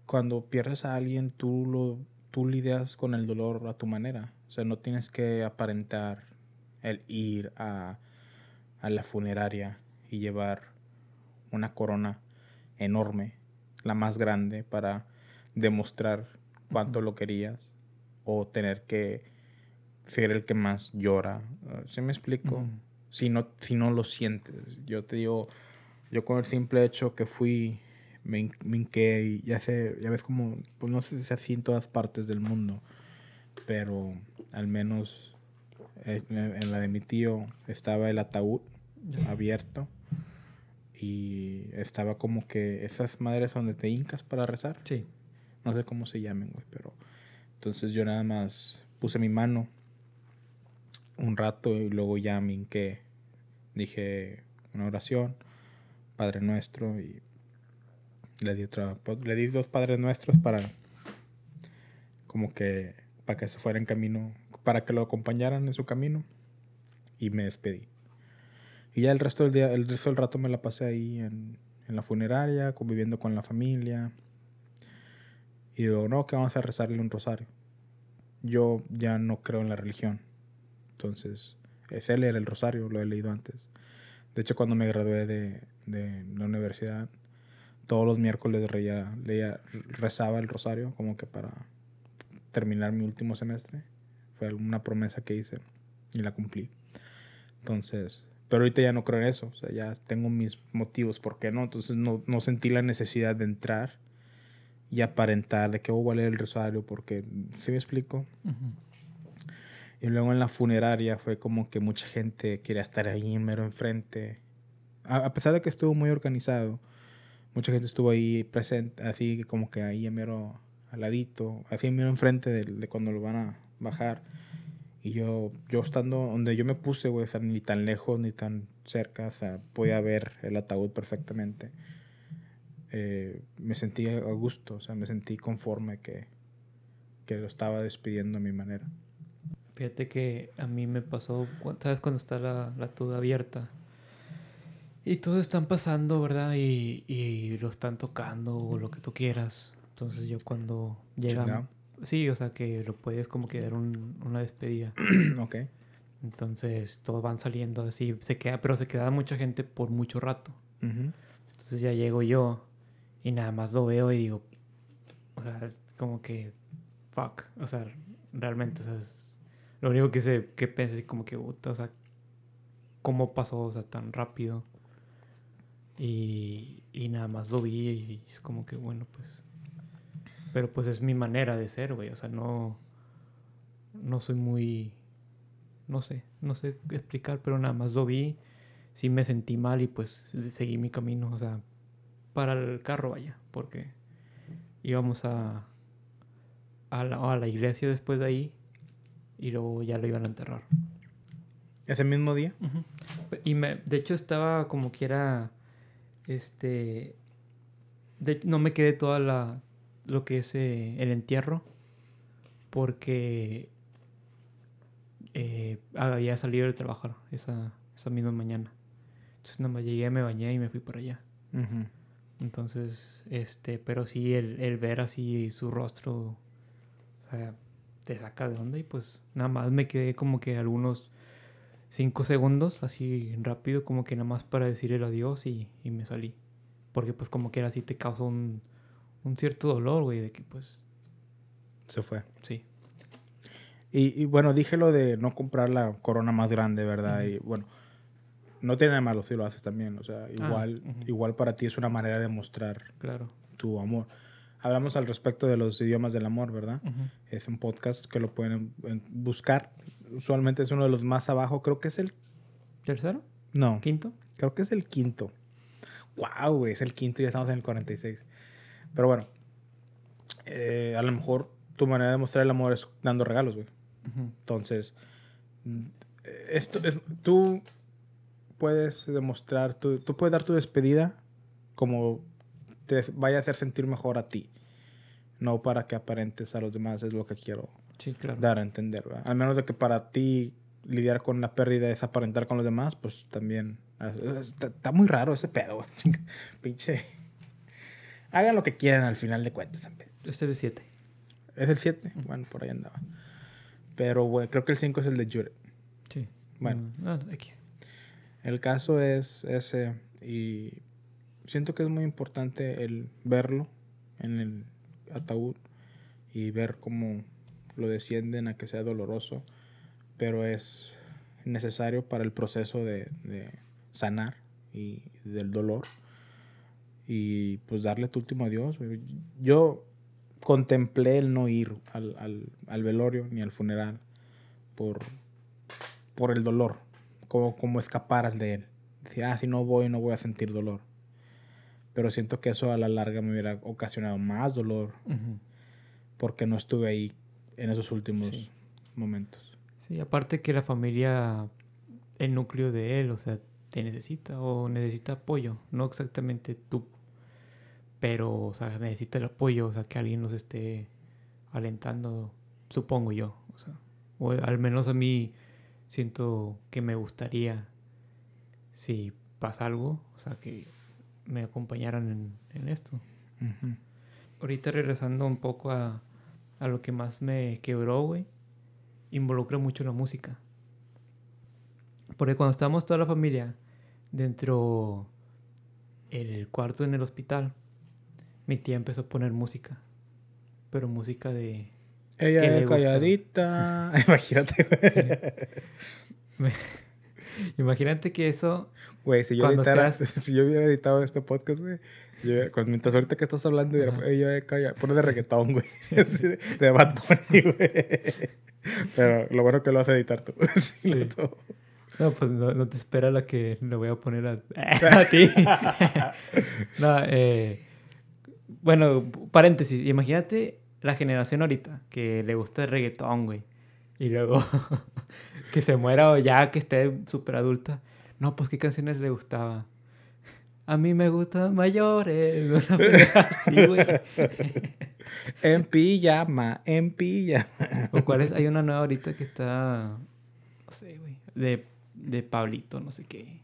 cuando pierdes a alguien, tú, lo, tú lidias con el dolor a tu manera. O sea, no tienes que aparentar el ir a, a la funeraria y llevar una corona enorme, la más grande, para demostrar cuánto lo querías o tener que ser el que más llora. ¿Se me explico? si, no, si no lo sientes. Yo te digo, yo con el simple hecho que fui, me, me hinqué y ya sé, ya ves como, pues no sé si es así en todas partes del mundo, pero al menos en, en la de mi tío estaba el ataúd abierto y estaba como que esas madres donde te hincas para rezar. Sí. No sé cómo se llamen, güey, pero entonces yo nada más puse mi mano un rato y luego ya me hinqué. Dije una oración, Padre Nuestro y le di otra le di dos Padres Nuestros para como que para que se fuera en camino, para que lo acompañaran en su camino y me despedí. Y ya el resto del día, el resto del rato me la pasé ahí en, en la funeraria, conviviendo con la familia. Y digo, no, que vamos a rezarle un rosario. Yo ya no creo en la religión. Entonces, es él era el rosario, lo he leído antes. De hecho, cuando me gradué de, de la universidad, todos los miércoles leía, leía, rezaba el rosario como que para terminar mi último semestre. Fue una promesa que hice y la cumplí. Entonces, pero ahorita ya no creo en eso. Ya tengo mis motivos por qué no. Entonces no, no sentí la necesidad de entrar y aparentar de que voy a leer el rosario porque, ¿sí me explico? Y luego en la funeraria fue como que mucha gente quería estar ahí mero enfrente. A, pesar de que estuvo muy organizado, mucha gente estuvo ahí presente, así como que ahí mero al ladito, así mero enfrente de, de cuando lo van a bajar. Y yo, yo estando donde yo me puse, güey, o ni tan lejos ni tan cerca, o sea, podía ver el ataúd perfectamente. Eh, me sentí a gusto, o sea, me sentí conforme que, que lo estaba despidiendo a mi manera. Fíjate que a mí me pasó, ¿sabes? Cuando está la, la tuda abierta y todos están pasando, ¿verdad? Y, y, lo están tocando o lo que tú quieras. Entonces yo cuando llegan... Sí, o sea que lo puedes como que dar una despedida. ok. Entonces todos van saliendo así, se queda, pero se queda mucha gente por mucho rato. Entonces ya llego yo y nada más lo veo y digo, o sea, como que, fuck, o sea, realmente, o sea, lo único que se, que pensé es como que, o sea, cómo pasó, o sea, tan rápido. Y, y nada más lo vi y es como que, bueno, pues pero pues es mi manera de ser, güey. O sea, no. No soy muy. No sé, no sé explicar, pero nada más lo vi. Sí me sentí mal y pues seguí mi camino. O sea, para el carro, vaya. Porque íbamos a. A la, a la iglesia después de ahí. Y luego ya lo iban a enterrar. ¿Ese mismo día? Y me, de hecho estaba como que era. Este. De, no me quedé toda la, lo que es eh, el entierro porque eh, había salido de trabajar esa, esa misma mañana. Entonces nada más llegué, me bañé y me fui para allá. Entonces, este, pero sí, el, el, ver así su rostro, o sea, te saca de onda y pues nada más me quedé como que algunos cinco segundos, así rápido, como que nada más para decir el adiós y, y me salí. Porque pues como que era así te causó un, un cierto dolor, güey, de que pues... Se fue. Sí. Y, y, bueno, dije lo de no comprar la corona más grande, ¿verdad? Y bueno, no tiene nada malo si lo haces también. O sea, igual, Ah, ujú. igual para ti es una manera de mostrar Claro. tu amor. Hablamos al respecto de los idiomas del amor, ¿verdad? Es un podcast que lo pueden en- buscar. Usualmente es uno de los más abajo. Creo que es el... ¿Tercero? No, ¿Quinto? creo que es el quinto. Wow, güey, es el quinto y ya estamos en el 46. Pero bueno, eh, a lo mejor tu manera de mostrar el amor es dando regalos, güey. Entonces, mm, esto es, tú puedes demostrar, tú, tú puedes dar tu despedida como te vaya a hacer sentir mejor a ti. No para que aparentes a los demás, es lo que quiero Sí, claro. dar a entender. ¿verdad? Al menos de que para ti lidiar con la pérdida es aparentar con los demás, pues también está, está muy raro ese pedo. Pinche. Hagan lo que quieran al final de cuentas. Este es el siete. Es el 7. Bueno, por ahí andaba. Pero, güey, creo que el 5 es el de Jure. Sí. Bueno. Mm, ah, X. El caso es ese. Y siento que es muy importante el verlo en el ataúd y ver cómo lo descienden a que sea doloroso. Pero es necesario para el proceso de, sanar y del dolor. Y pues darle tu último adiós. Yo contemplé el no ir al, al- al velorio ni al funeral por, por el dolor, como, como escapar de él. Decir, ah, si no voy no voy a sentir dolor. Pero siento que eso a la larga me hubiera ocasionado más dolor porque no estuve ahí en esos últimos Sí. momentos. Sí, aparte que la familia, el núcleo de él, o sea, te necesita o necesita apoyo, no exactamente tú, pero, o sea, necesita el apoyo, o sea, que alguien nos esté alentando, supongo yo, o sea, o al menos a mí siento que me gustaría, si pasa algo, o sea, que me acompañaran en, en esto. Ahorita regresando un poco a, a lo que más me quebró, güey, involucra mucho la música. Porque cuando estábamos toda la familia dentro el cuarto en el hospital, mi tía empezó a poner música. Pero música de... Ella ¿Qué le es gusta? calladita. Imagínate, güey. Imagínate que eso... Güey, si yo editara, seas- si yo hubiera editado este podcast, güey, mientras ahorita que estás hablando, Ajá. ella calla, pone de reggaetón, güey, de, de Bad Bunny, güey. Pero lo bueno que lo vas a editar tú. Sí. No, pues no, no te espera la que le voy a poner a, a ti. no, eh, bueno, paréntesis. Imagínate la generación ahorita que le gusta el reggaetón, güey. Y luego que se muera o ya que esté súper adulta. No, pues qué canciones le gustaba. A mí me gustan mayores. Así, güey. En pijama, en pijama. O cuál es, hay una nueva ahorita que está, no sé, güey, de, de Pablito, no sé qué.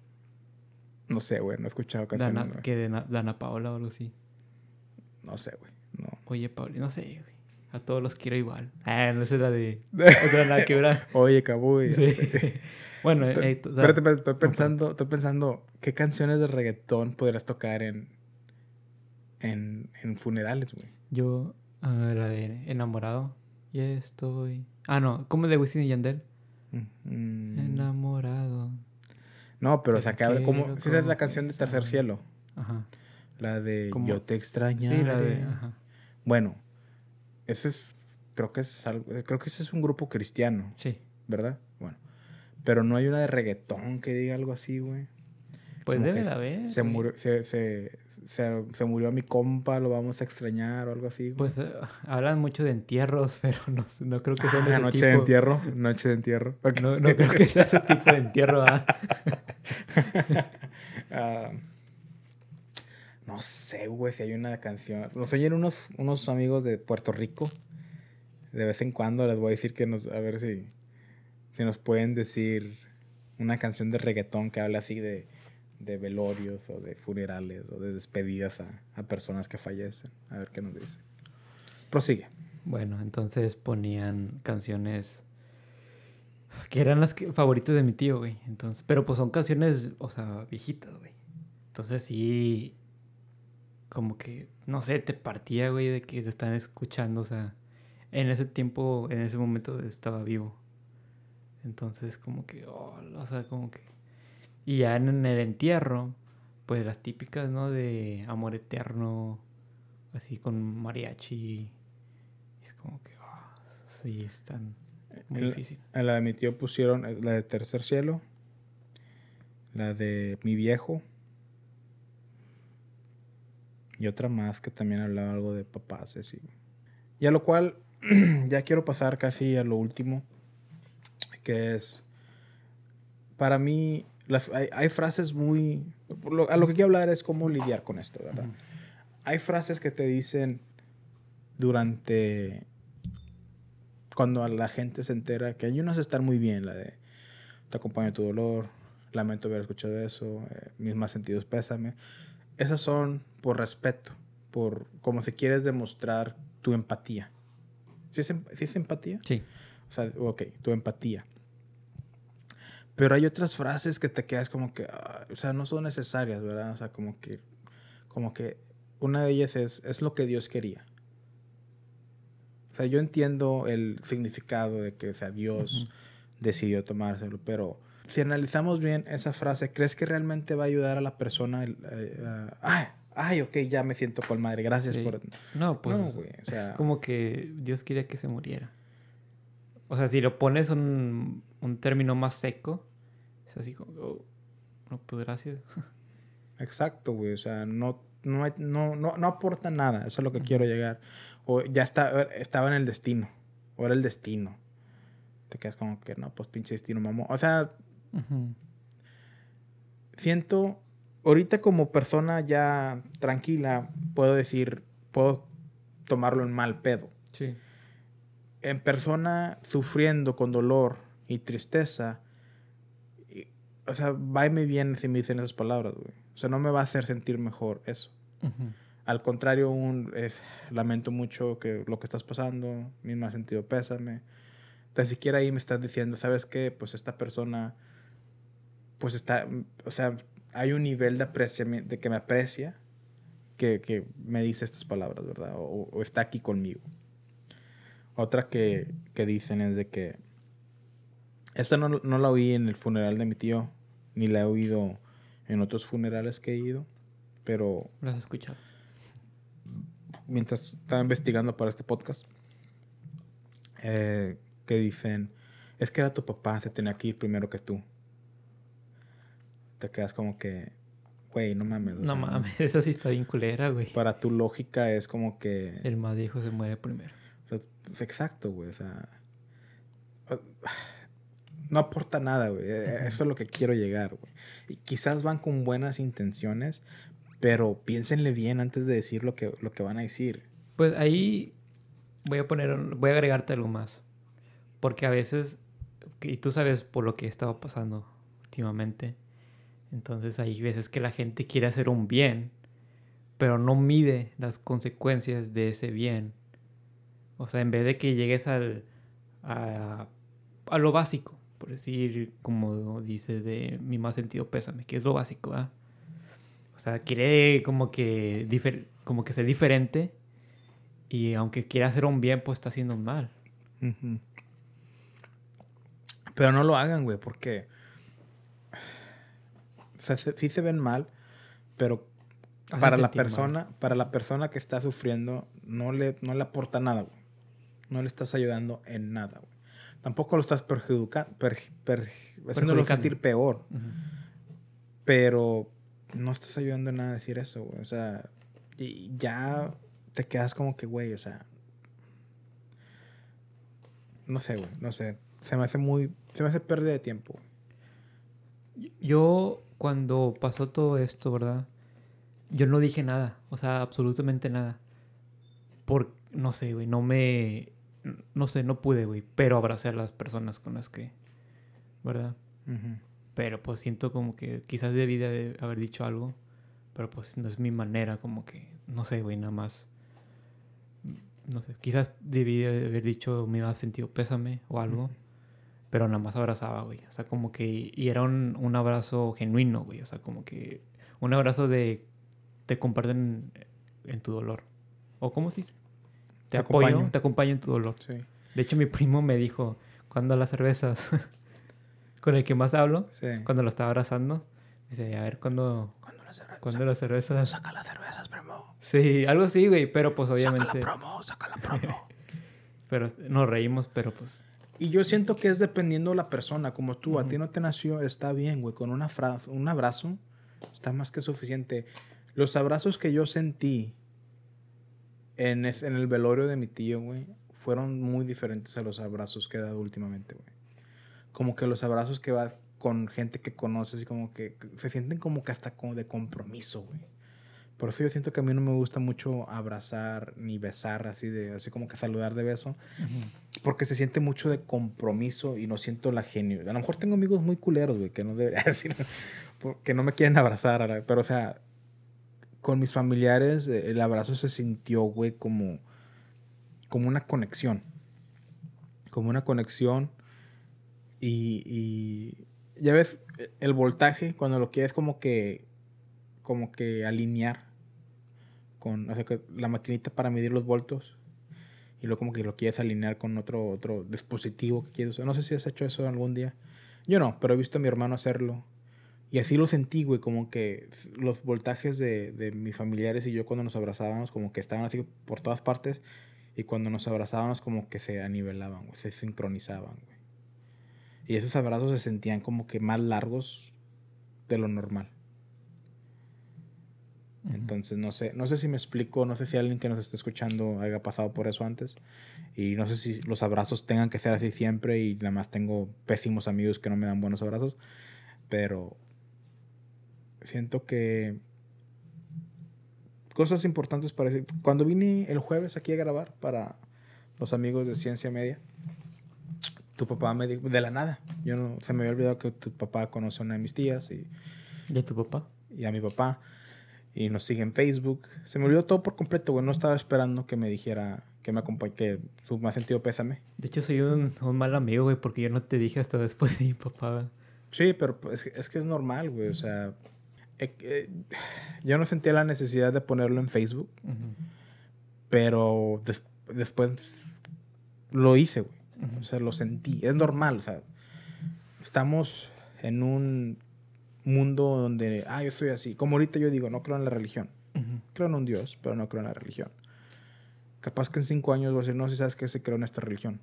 No sé, güey, no he escuchado canciones. Dana, que de Na- Dana Paola o algo así. No sé, güey. No. Oye, Pablo, no sé, güey. A todos los quiero igual. Ah, no sé la de. Otra ver. Oye, Cabuy. Sí. Bueno, Te- eh, o sea, Espérate, espérate, estoy pensando, estoy pensando, ¿qué canciones de reggaetón podrías tocar en, en, en funerales, güey? yo, ah, la de Enamorado. Y estoy. Ah, no, ¿cómo de Wisin y Yandel? Mm, Enamorado. No, pero o sea, que habla como... esa es la canción de Tercer. Cielo. Ajá. La de Como- Yo te extrañaré. Sí, la de. Ajá. Bueno, eso es... Creo que es algo... Creo que ese es un grupo cristiano, Sí. ¿verdad? Bueno. Pero no hay una de reggaetón que diga algo así, güey. Pues debe de haber. Se murió, se, se, se, se murió mi compa, lo vamos a extrañar o algo así. güey. Pues eh, hablan mucho de entierros, pero no, no creo que sean de Ah, noche tipo. de entierro, noche de entierro. Ok. No, no creo que sea ese tipo de entierro. ah. Ah, no sé, güey, si hay una canción. Nos oyen unos, unos amigos de Puerto Rico. De vez en cuando les voy a decir que nos, a ver si, si nos pueden decir una canción de reggaetón que hable así de, de velorios o de funerales o de despedidas a, a personas que fallecen. A ver qué nos dicen. Prosigue. Bueno, entonces ponían canciones que eran las que- favoritas de mi tío, güey. Entonces, pero pues son canciones, o sea, viejitas, güey. Entonces sí, como que, no sé, te partía, güey, de que te están escuchando, o sea, en ese tiempo, en ese momento estaba vivo. Entonces, como que, oh, o sea, como que... Y ya en el entierro, pues las típicas, ¿no? De amor eterno, así con mariachi. Es como que, oh, sí, están muy El- difícil. La de mi tío pusieron eh, la de Tercer Cielo, la de Mi Viejo y otra más que también hablaba algo de papás. y Así. Y a lo cual ya quiero pasar casi a lo último, que es, para mí, las, hay, hay frases muy... lo- a lo que quiero hablar es cómo lidiar con esto, ¿verdad? Ujú. Hay frases que te dicen durante cuando la gente se entera que hay unas están muy bien, la de te acompaño tu dolor, lamento haber escuchado eso, eh, mis más sentidos pésame. Esas son por respeto, por como si quieres demostrar tu empatía. ¿Sí es, em- sí es empatía? Sí. O sea, ok, tu empatía. Pero hay otras frases que te quedas como que, ah, o sea, no son necesarias, ¿verdad? O sea, como que, como que una de ellas es, es lo que Dios quería. O sea, yo entiendo el significado de que, o sea, Dios Ujú. decidió tomárselo, pero si analizamos bien esa frase, ¿crees que realmente va a ayudar a la persona? eh, a- ay, ay, ok, ya me siento con madre, gracias Sí. por... No, pues No, güey, o sea- es como que Dios quería que se muriera. O sea, si lo pones un, un término más seco, es así como, oh, no, pues gracias. Exacto, güey. O sea, no, no, no, no, no aporta nada. Eso es lo que quiero llegar. O ya está, estaba en el destino. O era el destino. Te quedas como que, no, pues pinche destino, mamón. O sea, siento, ahorita como persona ya tranquila, puedo decir, puedo tomarlo en mal pedo. Sí. En persona sufriendo con dolor y tristeza, y- o sea, va y me viene si me dicen esas palabras, güey. O sea, no me va a hacer sentir mejor eso. Ujú. Al contrario, un eh, lamento mucho que lo que estás pasando, mi más sentido pésame. Tan siquiera ahí me estás diciendo, ¿sabes qué? Pues esta persona, pues está, o sea, hay un nivel de de que me aprecia, que, que me dice estas palabras, ¿verdad? O, o está aquí conmigo. Otra que, que dicen es de que, esta no, no la oí en el funeral de mi tío, ni la he oído en otros funerales que he ido, pero Lo has escuchado. mientras estaba investigando para este podcast, eh, que dicen, es que era tu papá, se tenía que ir primero que tú. Te quedas como que, güey, no mames. No sea, mames, esa sí está bien culera, güey. Para tu lógica es como que... El más viejo se muere primero. o sea, es exacto, güey. O sea, no aporta nada, güey. Eh, Eso es lo que quiero llegar, güey. Y quizás van con buenas intenciones, pero piénsenle bien antes de decir lo que, lo que van a decir. Pues ahí voy a poner, voy a agregarte algo más. Porque a veces, y tú sabes por lo que he estado pasando últimamente, entonces hay veces que la gente quiere hacer un bien, pero no mide las consecuencias de ese bien. O sea, en vez de que llegues al, a, lo básico, por decir, como dices, de mi más sentido pésame, que es lo básico, ¿ah? O sea, quiere como que, como que ser diferente y aunque quiera hacer un bien, pues está haciendo un mal. Pero no lo hagan, güey, porque sea, se- sí se ven mal, pero para la mal. persona, para la persona que está sufriendo, no le, no le aporta nada, güey. No le estás ayudando en nada, güey. Tampoco lo estás perjudicando, haciéndolo Perjudicando. sentir peor. Pero no estás ayudando en nada a decir eso, güey. O sea, y ya te quedas como que, güey, o sea. No sé, güey, no sé. Se me hace muy. Se me hace pérdida de tiempo. Yo, cuando pasó todo esto, ¿verdad? Yo no dije nada, o sea, absolutamente nada. Por, no sé, güey, no me, no sé, no pude, güey, pero abracé a las personas con las que, ¿verdad? Pero pues siento como que quizás debí de haber dicho algo, pero pues no es mi manera, como que, no sé, güey, nada más. No sé, quizás debí de haber dicho me iba sentido pésame o algo, pero nada más abrazaba, güey. O sea, como que, y era un, un abrazo genuino, güey. O sea, como que un abrazo de, te comparten en tu dolor. ¿O cómo se dice? Te, apoyo, te acompaño en tu dolor. Sí. De hecho, mi primo me dijo, cuando las cervezas, con el que más hablo, cuando lo estaba abrazando, dice, a ver, ¿cuándo, ¿cuándo las cervezas? Saca las cervezas, primo. Sí, algo así, güey, pero pues obviamente... Saca la promo, saca la promo. pero nos reímos, pero pues... Y yo siento que es dependiendo de la persona, como tú, a ti no te nació, está bien, güey, con una un abrazo está más que suficiente. Los abrazos que yo sentí en, en el velorio de mi tío, güey, fueron muy diferentes a los abrazos que he dado últimamente, güey. Como que los abrazos que va con gente que conoces y como que se sienten como que hasta como de compromiso, güey. Por eso yo siento que a mí no me gusta mucho abrazar ni besar así de así como que saludar de beso, porque se siente mucho de compromiso y no siento la genio. A lo mejor tengo amigos muy culeros, güey, que no debería decir, que no me quieren abrazar, pero o sea, con mis familiares eh, el abrazo se sintió, güey, como como una conexión. Como una conexión. Y, y, ya ves, el voltaje, cuando lo quieres como que, como que alinear con, o sea, que la maquinita para medir los voltos. Y luego como que lo quieres alinear con otro, otro dispositivo que quieres. No sé si has hecho eso algún día. Yo no, pero he visto a mi hermano hacerlo. Y así lo sentí, güey, como que los voltajes de, de mis familiares y yo cuando nos abrazábamos, como que estaban así por todas partes. Y cuando nos abrazábamos como que se anivelaban, se sincronizaban, güey. Y esos abrazos se sentían como que más largos de lo normal. Entonces, no sé, no sé si me explico, no sé si alguien que nos esté escuchando haya pasado por eso antes. Y no sé si los abrazos tengan que ser así siempre y nada más tengo pésimos amigos que no me dan buenos abrazos. Pero siento que cosas importantes para decir. Cuando vine el jueves aquí a grabar para los amigos de Ciencia Media, tu papá me dijo, de la nada, yo no, se me había olvidado que tu papá conoce a una de mis tías y... ¿Y a tu papá? Y a mi papá. Y nos sigue en Facebook. Se me olvidó todo por completo, güey. No estaba esperando que me dijera que me acompañe, que su más sentido pésame. De hecho, soy un, un mal amigo, güey, porque yo no te dije hasta después de mi papá. Sí, pero pues, es que es normal, güey. O sea, eh, eh, yo no sentía la necesidad de ponerlo en Facebook, pero después lo hice, güey. O sea, lo sentí. Es normal, o sea, estamos en un mundo donde, ah, yo soy así. Como ahorita yo digo, no creo en la religión. Creo en un Dios, pero no creo en la religión. Capaz que en cinco años voy a decir, no, si sabes que se creó en esta religión.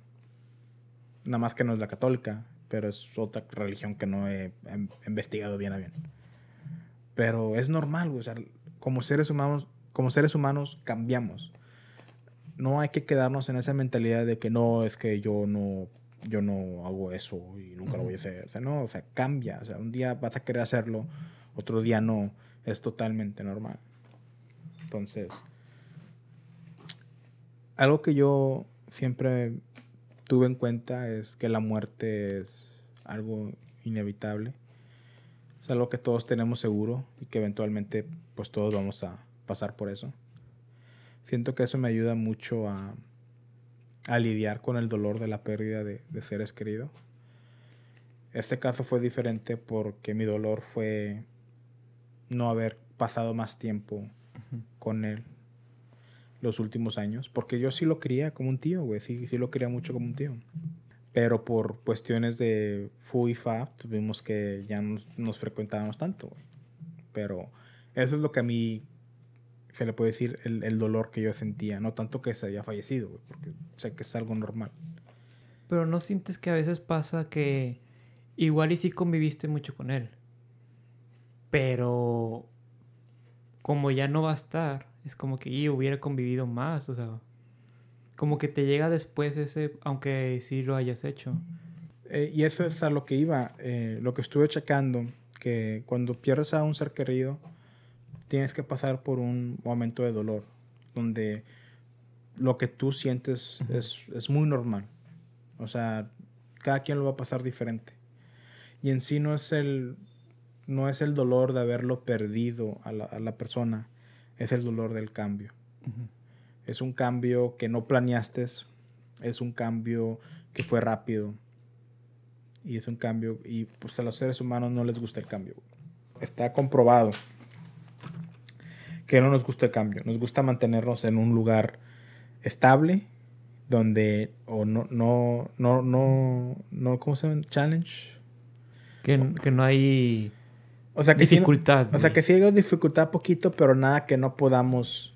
Nada más que no es la católica, pero es otra religión que no he investigado bien a bien. Pero es normal, O sea, como seres humanos, como seres humanos cambiamos. No hay que quedarnos en esa mentalidad de que no, es que yo no, yo no hago eso y nunca lo voy a hacer. O sea, no, o sea, cambia. O sea, un día vas a querer hacerlo, otro día no. Es totalmente normal. Entonces, algo que yo siempre tuve en cuenta es que la muerte es algo inevitable es algo que todos tenemos seguro y que eventualmente pues todos vamos a pasar por eso. Siento que eso me ayuda mucho a, a lidiar con el dolor de la pérdida de, seres queridos. Este caso fue diferente porque mi dolor fue no haber pasado más tiempo con él los últimos años, porque yo sí lo quería como un tío, güey, sí, sí lo quería mucho como un tío pero por cuestiones de fu y fa tuvimos que ya nos, nos frecuentábamos tanto, güey. Pero eso es lo que a mí se le puede decir el, el, dolor que yo sentía, no tanto que se haya fallecido, güey, porque sé que es algo normal. Pero no sientes que a veces pasa que igual y sí conviviste mucho con él, pero como ya no va a estar, es como que y hubiera convivido más, o sea, como que te llega después ese, aunque sí lo hayas hecho. Eh, y eso es a lo que iba, eh, lo que estuve checando, que cuando pierdes a un ser querido, tienes que pasar por un momento de dolor, donde lo que tú sientes es, es, muy normal. O sea, cada quien lo va a pasar diferente. Y en sí no es el, no es el dolor de haberlo perdido a la, a la persona, es el dolor del cambio. Es un cambio que no planeaste, es un cambio que fue rápido. y es un cambio y pues a los seres humanos no les gusta el cambio. Está comprobado que no nos gusta el cambio, nos gusta mantenernos en un lugar estable donde o no no no no no ¿cómo se llama? challenge que, que no hay o sea que dificultad. Sí, o sea que sí hay dificultad poquito, pero nada que no podamos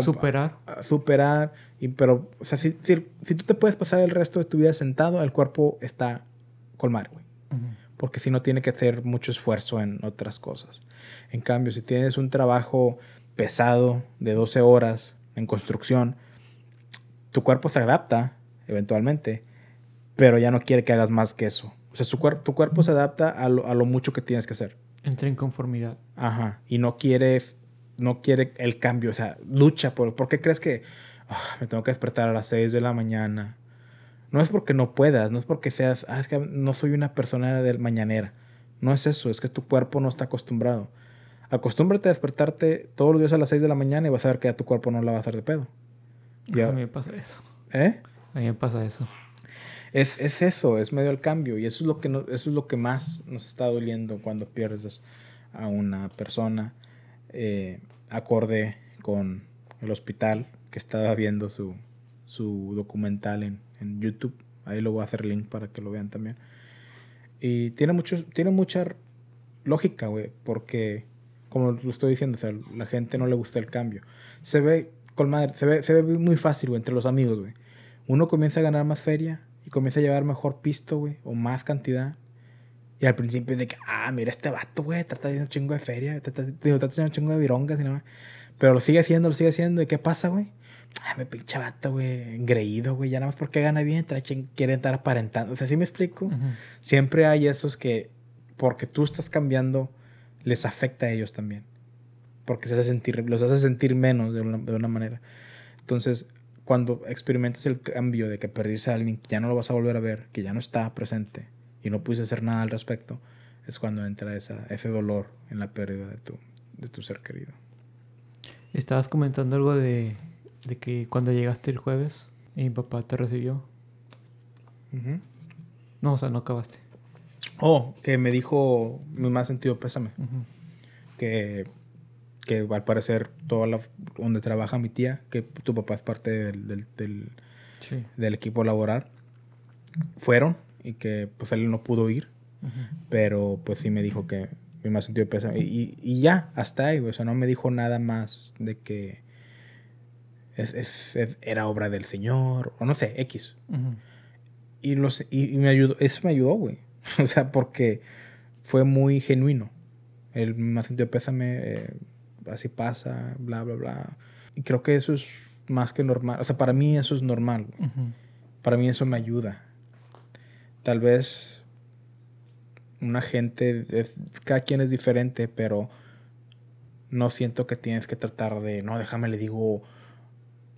superar. superar. Y, pero, o sea, si, si, si, tú te puedes pasar el resto de tu vida sentado, el cuerpo está colmar, güey. Porque si no tiene que hacer mucho esfuerzo en otras cosas. En cambio, si tienes un trabajo pesado de 12 horas en construcción, tu cuerpo se adapta eventualmente, pero ya no quiere que hagas más que eso. O sea, su tu cuerpo se adapta a lo, a lo mucho que tienes que hacer. Entra en conformidad. Ajá. Y no quiere, no quiere el cambio. O sea, lucha por... ¿Por qué crees que ah, me tengo que despertar a las 6 de la mañana? No es porque no puedas, no es porque seas, ah, es que no soy una persona del mañanera. No es eso, es que tu cuerpo no está acostumbrado. Acostúmbrate a despertarte todos los días a las 6 de la mañana y vas a ver que ya tu cuerpo no la va a hacer de pedo. A mí me pasa eso. ¿Eh? A mí me pasa eso. Es, es eso, es medio el cambio. Y eso es lo que eso es lo que más nos está doliendo cuando pierdes a una persona. Eh, acorde con el hospital que estaba viendo su, su documental en, en, YouTube. Ahí lo voy a hacer link para que lo vean también. Y tiene, mucho, tiene mucha lógica, güey, porque, como lo estoy diciendo, o sea, la gente no le gusta el cambio. Se ve, con se ve, se ve muy fácil, güey, entre los amigos, güey. Uno comienza a ganar más feria y comienza a llevar mejor pisto, güey, o más cantidad. Y al principio es de que, ah, mira este vato, güey, trata de un chingo de feria, trata de un chingo de virongas y nada Pero lo sigue haciendo, lo sigue haciendo. ¿Y qué pasa, güey? Ah, me pinche vato, güey, engreído, güey, ya nada más porque gana bien, quiere estar aparentando. O sea, ¿sí me explico? Siempre hay esos que, porque tú estás cambiando, les afecta a ellos también. Porque se hace sentir, los hace sentir menos de una, de una manera. Entonces, cuando experimentas el cambio de que perdiste a alguien, que ya no lo vas a volver a ver, que ya no está presente y no pudiste hacer nada al respecto, es cuando entra esa, ese dolor en la pérdida de tu, de tu ser querido. Estabas comentando algo de, de que cuando llegaste el jueves y mi papá te recibió. No, o sea, no acabaste. Oh, que me dijo, mi más sentido pésame. Que que al parecer toda la, donde trabaja mi tía, que tu papá es parte del, del, del, equipo laboral, fueron y que pues él no pudo ir, pero pues sí me dijo que me más sentido pesado. Y, y, ya, hasta ahí, o sea, no me dijo nada más de que es, es, era obra del Señor, o no sé, X. y, los, y, me ayudó, eso me ayudó, güey. o sea, porque fue muy genuino. El más sentido pésame eh, así pasa, bla, bla, bla. Y creo que eso es más que normal. O sea, para mí eso es normal. Para mí eso me ayuda. Tal vez una gente, es, cada quien es diferente, pero no siento que tienes que tratar de, no, déjame le digo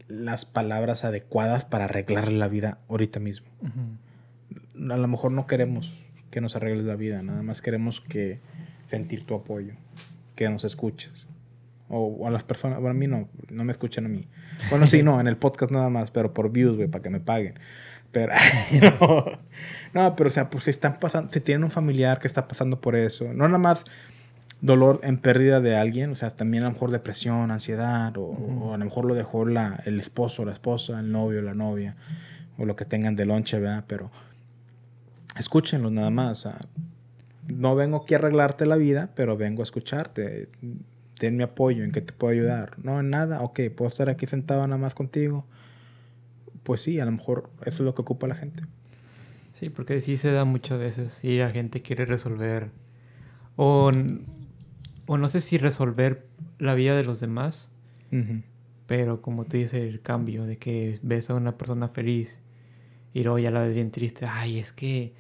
las palabras adecuadas para arreglarle la vida ahorita mismo. A lo mejor no queremos que nos arregles la vida, nada más queremos que sentir tu apoyo, que nos escuches. O, a las personas, bueno, a mí no, no me escuchan a mí. Bueno, sí, no, en el podcast nada más, pero por views, güey, para que me paguen. Pero, no, no, pero o sea, pues si están pasando, si tienen un familiar que está pasando por eso, no nada más dolor en pérdida de alguien, o sea, también a lo mejor depresión, ansiedad, o, a lo mejor lo dejó la, el esposo, la esposa, el novio, la novia, o lo que tengan de lonche, ¿verdad? Pero escúchenlo nada más, o sea, no vengo aquí a arreglarte la vida, pero vengo a escucharte ten mi apoyo, en qué te puedo ayudar. No, en nada, ok, puedo estar aquí sentado nada más contigo. Pues sí, a lo mejor eso es lo que ocupa la gente. Sí, porque sí se da muchas veces y la gente quiere resolver o, o no sé si resolver la vida de los demás, pero como tú dices, el cambio de que ves a una persona feliz y luego ya la ves bien triste, ay, es que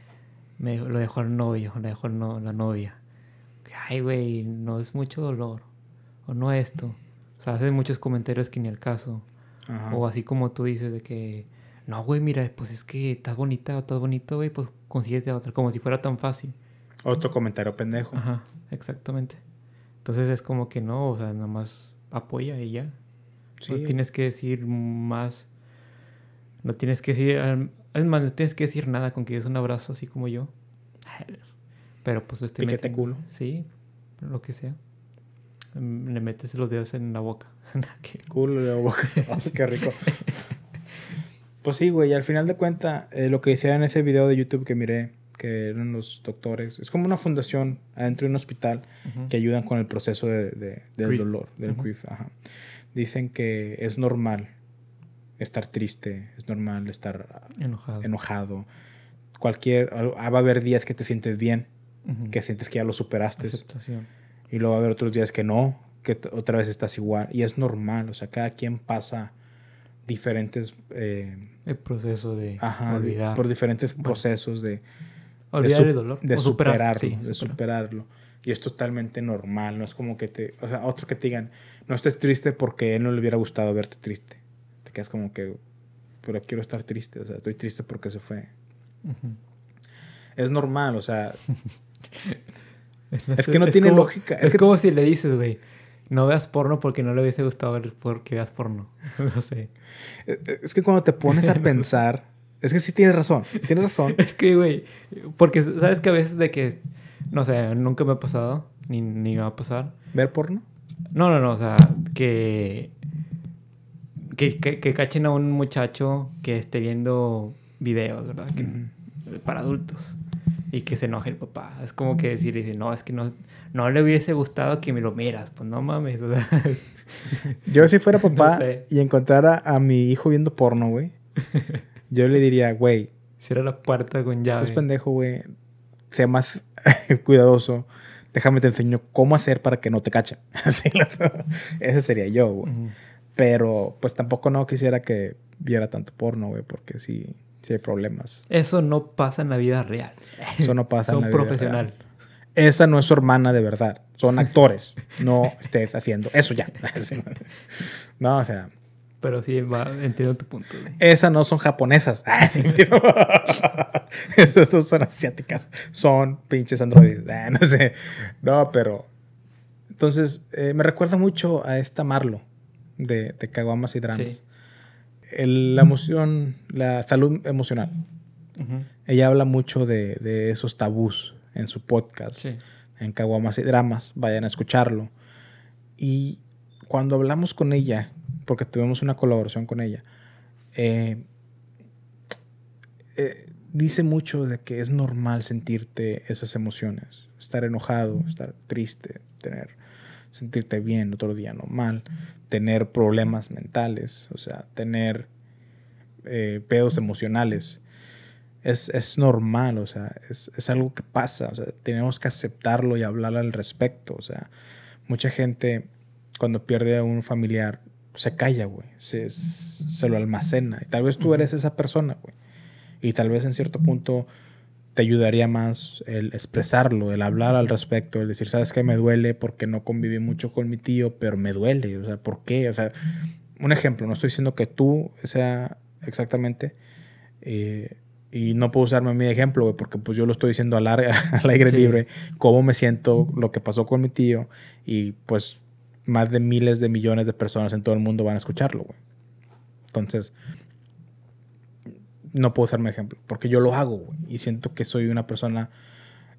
me lo dejó el novio, lo dejó la novia. Ay, güey, no es mucho dolor o no esto. O sea, hacen muchos comentarios que ni al caso. O así como tú dices de que, no, güey, mira, pues es que estás bonita o estás bonito, güey, pues consíguete otra, como si fuera tan fácil. Otro comentario pendejo. Ajá, exactamente. Entonces es como que no, o sea, nada más apoya y ya. Sí. No tienes que decir más, no tienes que decir, Es más, no tienes que decir nada con que es un abrazo así como yo. Pero pues estoy Piquete culo. Sí, lo que sea. Mm, Le metes los dedos en la boca. Culo de la boca. Ah, qué rico. Pues sí, güey, al final de cuentas, lo que decía en ese video de YouTube que miré, que eran los doctores, es como una fundación adentro de un hospital Ujú. que ayudan con el proceso de, de- del Grief. dolor, del Ujú. grief. ajá. Dicen que es normal estar triste, es normal estar Enojado. enojado. Cualquier, ah, va a haber días que te sientes bien, Ujú. que sientes que ya lo superaste, Aceptación. y luego va a haber otros días que no, que otra vez estás igual. Y es normal, o sea, cada quien pasa diferentes, eh, El proceso de ajá, olvidar. por diferentes Bueno. procesos de olvidar el dolor. de o superar. superarlo, Sí, de superar. superarlo. Y es totalmente normal, no es como que te, o sea, otro que te digan, no estés triste porque a él no le hubiera gustado verte triste. Te quedas como que, pero quiero estar triste, o sea, estoy triste porque se fue. Ujú. Es normal, o sea, No es sé, que no tiene como- lógica. Es, Es, que como si le dices, güey, no veas porno porque no le hubiese gustado ver porque veas porno. No sé. es que cuando te pones a pensar, es que sí tienes razón, tienes razón. Es que, güey, porque sabes que a veces de que, no sé, nunca me ha pasado, ni, ni me va a pasar. ¿Ver porno? No, no, no, o sea, que, que, que, que cachen a un muchacho que esté viendo videos, ¿verdad? Que. Para adultos. Y que se enoje el papá. Es como que decir, dice, no, es que no, no le hubiese gustado que me lo miras. Pues no mames. o sea, Yo si fuera papá No sé. y encontrara a mi hijo viendo porno, güey, yo le diría, güey, Cierra la puerta con llave. estás pendejo, güey, sea más cuidadoso, déjame te enseño cómo hacer para que no te cachen. Así Ese sería yo, güey. Pero pues tampoco no quisiera que viera tanto porno, güey, porque sí, sí hay problemas. Eso no pasa en la vida real. Eso no pasa en la vida profesional. real. Esa no es su hermana de verdad. Son actores. No estés haciendo eso ya. No, o sea, Pero sí, va, entiendo tu punto, güey. esas no son japonesas. Ah, sí, Esas no son asiáticas. Son pinches androides. Ah, no sé. No, pero. Entonces, eh, me recuerda mucho a esta Marlo de, de Caguamas y Dramas. Sí. El- la emoción, la salud emocional. Ella habla mucho de, de esos tabús en su podcast. Sí. en Caguamas y Dramas, vayan a escucharlo. Y cuando hablamos con ella, porque tuvimos una colaboración con ella, eh, eh, dice mucho de que es normal sentirte esas emociones, estar enojado, estar triste, tener, sentirte bien otro día no mal, tener problemas mentales, o sea, tener eh, pedos emocionales. Es, es normal, o sea, es, es algo que pasa, o sea, tenemos que aceptarlo y hablar al respecto, o sea, mucha gente cuando pierde a un familiar se calla, güey, se, se lo almacena, y tal vez tú eres esa persona, güey, y tal vez en cierto punto te ayudaría más el expresarlo, el hablar al respecto, el decir, sabes que me duele porque no conviví mucho con mi tío, pero me duele, o sea, ¿por qué? O sea, un ejemplo, no estoy diciendo que tú sea exactamente, eh, y no puedo usarme mi ejemplo, güey, porque pues yo lo estoy diciendo al, ar- al aire Sí. libre, cómo me siento, lo que pasó con mi tío, y pues más de miles de millones de personas en todo el mundo van a escucharlo, güey. Entonces, no puedo usarme ejemplo, porque yo lo hago, y siento que soy una persona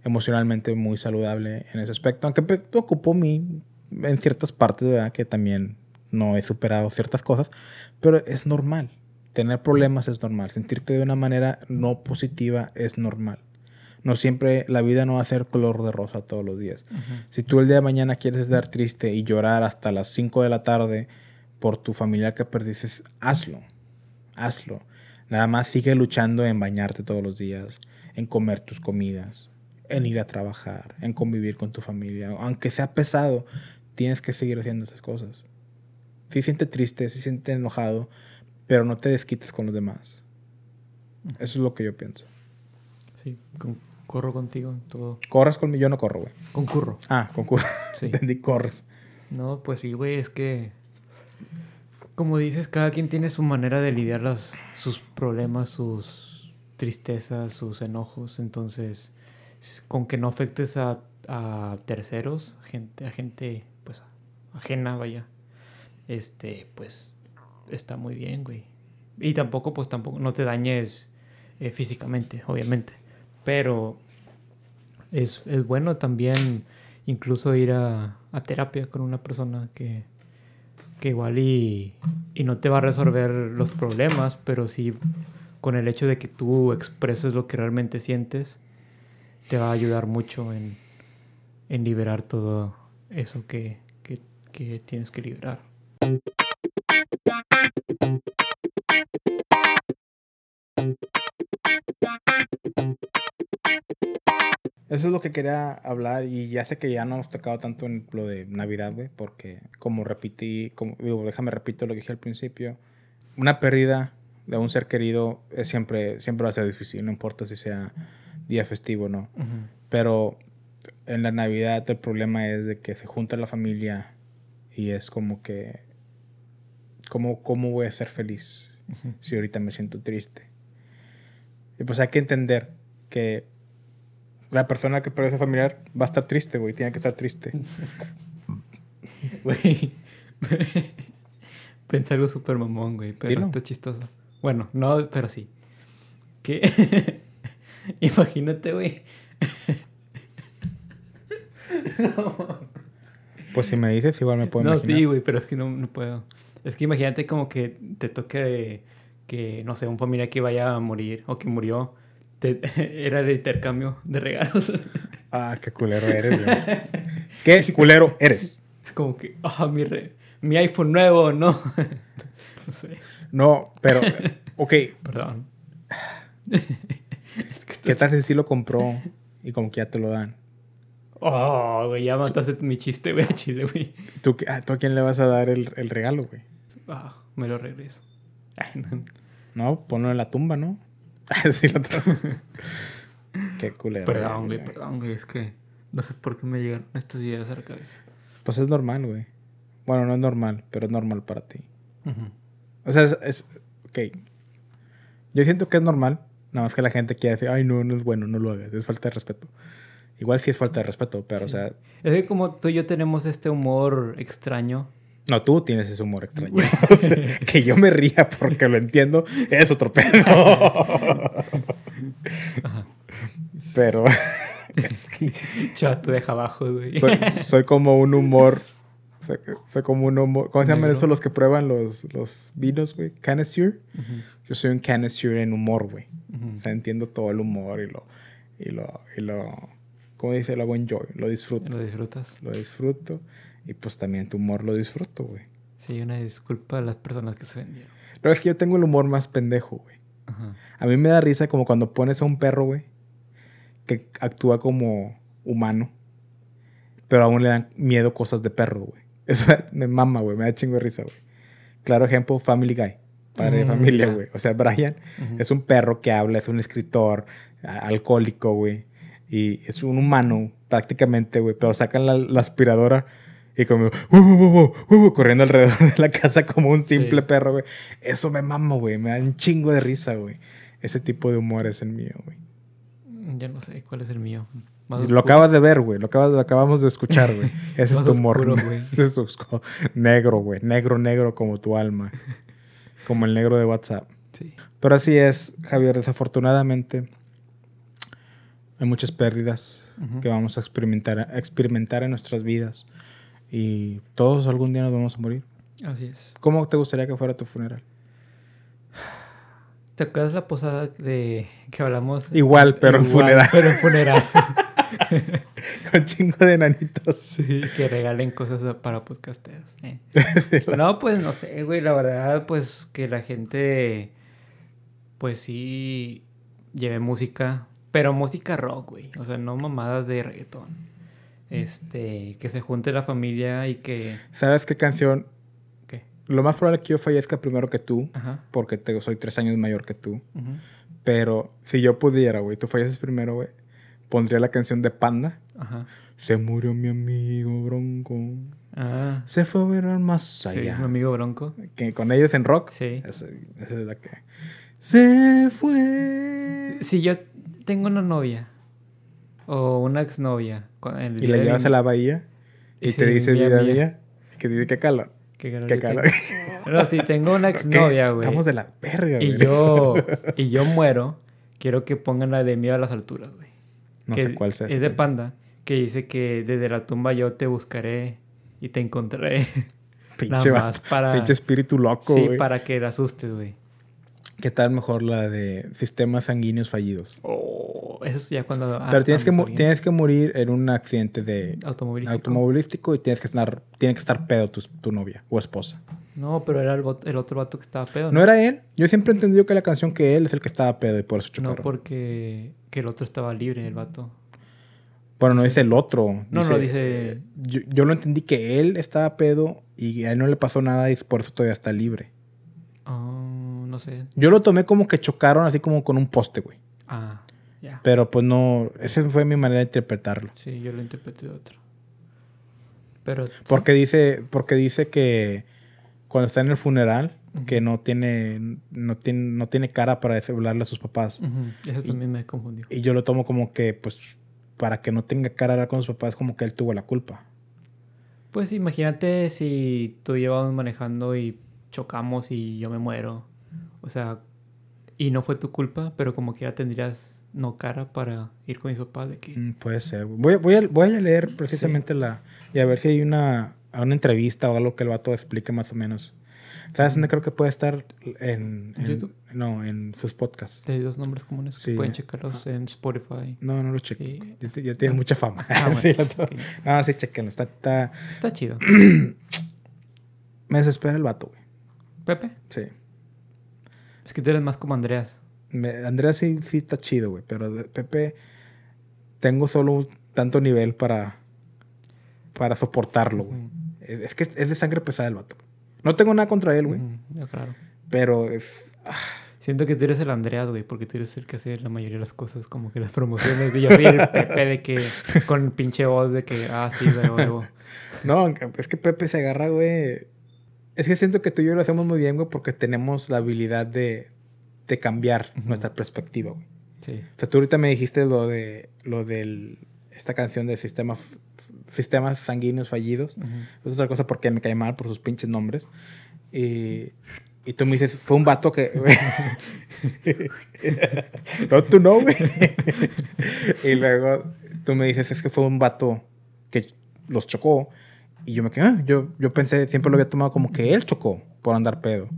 emocionalmente muy saludable en ese aspecto, aunque me ocupo mi, en ciertas partes, ¿verdad? Que también no he superado ciertas cosas, pero es normal. Tener problemas es normal. Sentirte de una manera no positiva es normal. No siempre, la vida no va a ser color de rosa todos los días. Si tú el día de mañana quieres estar triste y llorar hasta las 5 de la tarde por tu familiar que perdiste, hazlo. Hazlo. Nada más sigue luchando en bañarte todos los días, en comer tus comidas, en ir a trabajar, en convivir con tu familia. Aunque sea pesado, tienes que seguir haciendo esas cosas. Sí siente triste, sí siente enojado, pero no te desquites con los demás. Eso es lo que yo pienso. Sí, concurro contigo en todo. Corres conmigo, yo no corro, güey. Concurro. Ah, concurro. Sí. Entendí, corres. No, pues sí, güey, es que. Como dices, cada quien tiene su manera de lidiar las, sus problemas, sus tristezas, sus enojos. Entonces, con que no afectes a, a terceros, gente, a gente, pues, ajena, vaya. Este, pues, está muy bien, güey. Y tampoco, pues, tampoco, no te dañes eh, físicamente, obviamente. Pero es, es, bueno también incluso ir a, a terapia con una persona que, que igual y, y, no te va a resolver los problemas, pero sí con el hecho de que tú expreses lo que realmente sientes, te va a ayudar mucho en, en liberar todo eso que, que, que tienes que liberar. Eso es lo que quería hablar y ya sé que ya no hemos tocado tanto en lo de Navidad, güey, porque como repetí, como digo, déjame repito lo que dije al principio, una pérdida de un ser querido es siempre, siempre va a ser difícil, no importa si sea día festivo o no. Pero en la Navidad el problema es de que se junta la familia y es como que, ¿cómo, cómo voy a ser feliz si ahorita me siento triste? Y pues hay que entender que la persona que perdió a familiar va a estar triste, güey. Tiene que estar triste. Güey. Pensé algo súper mamón, güey. Pero está chistoso. Bueno, no, pero sí. ¿Qué? Imagínate, güey. no. Pues si me dices, igual me puedo no, imaginar. No, sí, güey, pero es que no, no puedo. Es que imagínate como que te toque que, no sé, un familiar que vaya a morir o que murió era el intercambio de regalos. Ah, qué culero eres, güey. ¿Qué culero eres? Es como que, ah, mi, mi iPhone nuevo, no. no sé. No, pero, ok. Perdón. ¿Qué tal si sí lo compró y como que ya te lo dan? Oh, güey, ya mataste mi chiste, güey, chile, güey. ¿Tú, ah, ¿Tú, a quién le vas a dar el, el regalo, güey? Ah, me lo regreso. no. no, ponlo en la tumba, ¿no? sí, lo Qué culero. Perdón, güey, perdón, güey. Es que no sé por qué me llegan estas ideas a la cabeza. Pues es normal, güey. Bueno, no es normal, pero es normal para ti. O sea, es, es, Ok. Yo siento que es normal. Nada más que la gente quiere decir, ay, no, no es bueno, no lo hagas. Es falta de respeto. Igual sí es falta de respeto, pero, o sea. Es que como tú y yo tenemos este humor extraño no, tú tienes ese humor extraño. que yo me ría porque lo entiendo es otro pedo. Pero es que. Chato, deja abajo, güey. Soy, como un humor. Soy, como un humor. ¿Cómo se llaman esos los que prueban los, los vinos, güey? Canessure. Yo soy un canessure en humor, güey. O sea, entiendo todo el humor y lo. Y lo. Y lo ¿Cómo dice? Lo hago enjoy. Lo disfruto. Lo disfrutas. Lo disfruto. Y pues también tu humor lo disfruto, güey. Sí, una disculpa a las personas que se vendieron. No, es que yo tengo el humor más pendejo, güey. A mí me da risa como cuando pones a un perro, güey, que actúa como humano, pero aún le dan miedo cosas de perro, güey. Eso me mama, güey, me da chingo de risa, güey. Claro ejemplo, Family Guy, padre de mm, familia, güey. O sea, Brian es un perro que habla, es un escritor alcohólico, güey. Y es un humano prácticamente, güey, pero sacan la aspiradora y como corriendo alrededor de la casa como un simple perro, güey. Eso me mama, güey. Me da un chingo de risa, güey. Ese tipo de humor es el mío, güey. Ya no sé cuál es el mío. lo acabas de ver, güey. Lo, acabamos de escuchar, güey. Ese es tu humor, güey. Ese es negro, güey. Negro, negro como tu alma. Como el negro de WhatsApp. Sí. Pero así es, Javier. Desafortunadamente, hay muchas pérdidas que vamos a experimentar, a experimentar en nuestras vidas. Y todos algún día nos vamos a morir. Así es. ¿Cómo te gustaría que fuera tu funeral? ¿Te acuerdas la posada de que hablamos? Igual, pero en funeral. Pero en funeral. Con chingo de nanitos. Sí. Que regalen cosas para podcasteros. Eh. No, pues no sé, güey. La verdad, pues que la gente, pues sí, lleve música. Pero música rock, güey. O sea, no mamadas de reggaetón este, que se junte la familia y que... ¿Sabes qué canción? ¿Qué? Lo más probable es que yo fallezca primero que tú, porque te, soy tres años mayor que tú. Pero si yo pudiera, güey, tú falleces primero, güey, pondría la canción de Panda. Ajá. Se murió mi amigo Bronco. Ah. Se fue a ver al más allá. Mi amigo Bronco. Que con ellos en rock. Sí. Esa, es la que... Se fue. Si yo tengo una novia o una exnovia. y la llevas a la bahía y te dice vida mía, y que dice que calor. Qué calor. Qué No, si tengo una exnovia, güey. Estamos de la verga, y yo Y yo muero, quiero que pongan la de miedo a las alturas, güey. No que sé cuál sea. Es de Panda, que dice que desde la tumba yo te buscaré y te encontraré. Pinche, Nada más para- pinche espíritu loco, sí, güey. para que la asustes, güey. ¿Qué tal mejor la de sistemas sanguíneos fallidos? Oh, eso es ya cuando... ah, Pero tienes que, tienes que morir en un accidente de Automovilístico. automovilístico y tienes que estar, tiene que estar pedo tu, tu novia o esposa. No, pero era el, el otro vato que estaba pedo. ¿No era él? Yo siempre he entendido que la canción que él es el que estaba pedo y por eso No, chocaron. porque que el otro estaba libre, el vato. Bueno, no dice el otro. No, no, dice- Yo, yo lo entendí que él estaba pedo y a él no le pasó nada y por eso todavía está libre. Ah, no sé. Yo lo tomé como que chocaron así como con un poste, güey. Ah, ya. Pero pues no, esa fue mi manera de interpretarlo. Sí, yo lo interpreté de otro. Pero... sí. Porque dice, porque dice que cuando está en el funeral, que no tiene, no tiene, no tiene cara para hablarle a sus papás. Eso también me confundió. Y yo lo tomo como que, pues, para que no tenga cara a hablar con sus papás, como que él tuvo la culpa. Pues imagínate si tú llevamos manejando y chocamos y yo me muero. O sea, y no fue tu culpa, pero como que ya tendrías no cara para ir con mis papás de que... Mm, puede ser. Voy, a- voy, a, voy a leer precisamente la... Y a ver si hay una, una entrevista o algo que el vato explique más o menos. ¿Sabes dónde creo que puede estar? En, en- YouTube. No, en sus podcasts. Hay dos nombres comunes Sí. que pueden checarlos en Spotify. No, no lo chequé. Sí. Ya, ya tiene mucha fama. Ah, Sí, bueno. No, sí, chequenlo. Está, está- Está chido. Me desespera el vato, güey. Pepe, Sí. Es que tú eres más como Andreas. Me- Andrea sí, sí está chido, güey. Pero de Pepe tengo solo tanto nivel para, para soportarlo, güey. Es es que es de sangre pesada el vato. No tengo nada contra él, güey. Claro. Pero es... Siento que tú eres el Andreas, güey, porque tú eres el que hace la mayoría de las cosas, como que las promociones. Y yo soy el Pepe de que, con pinche voz de que, ah, sí, de huevo. No, es que Pepe se agarra, güey. Es que siento que tú y yo lo hacemos muy bien, güey, porque tenemos la habilidad de, de cambiar Ujú. nuestra perspectiva, güey. Sí. O sea, tú ahorita me dijiste lo de lo del esta canción de sistema f- sistemas sanguíneos fallidos. Ujú. Es otra cosa porque me cae mal por sus pinches nombres. Y, y tú me dices, fue un vato que. no, tú no, güey. y luego tú me dices, es que fue un vato que los chocó. Y yo me quedé, ah, yo, yo pensé, siempre lo había tomado como que él chocó por andar pedo.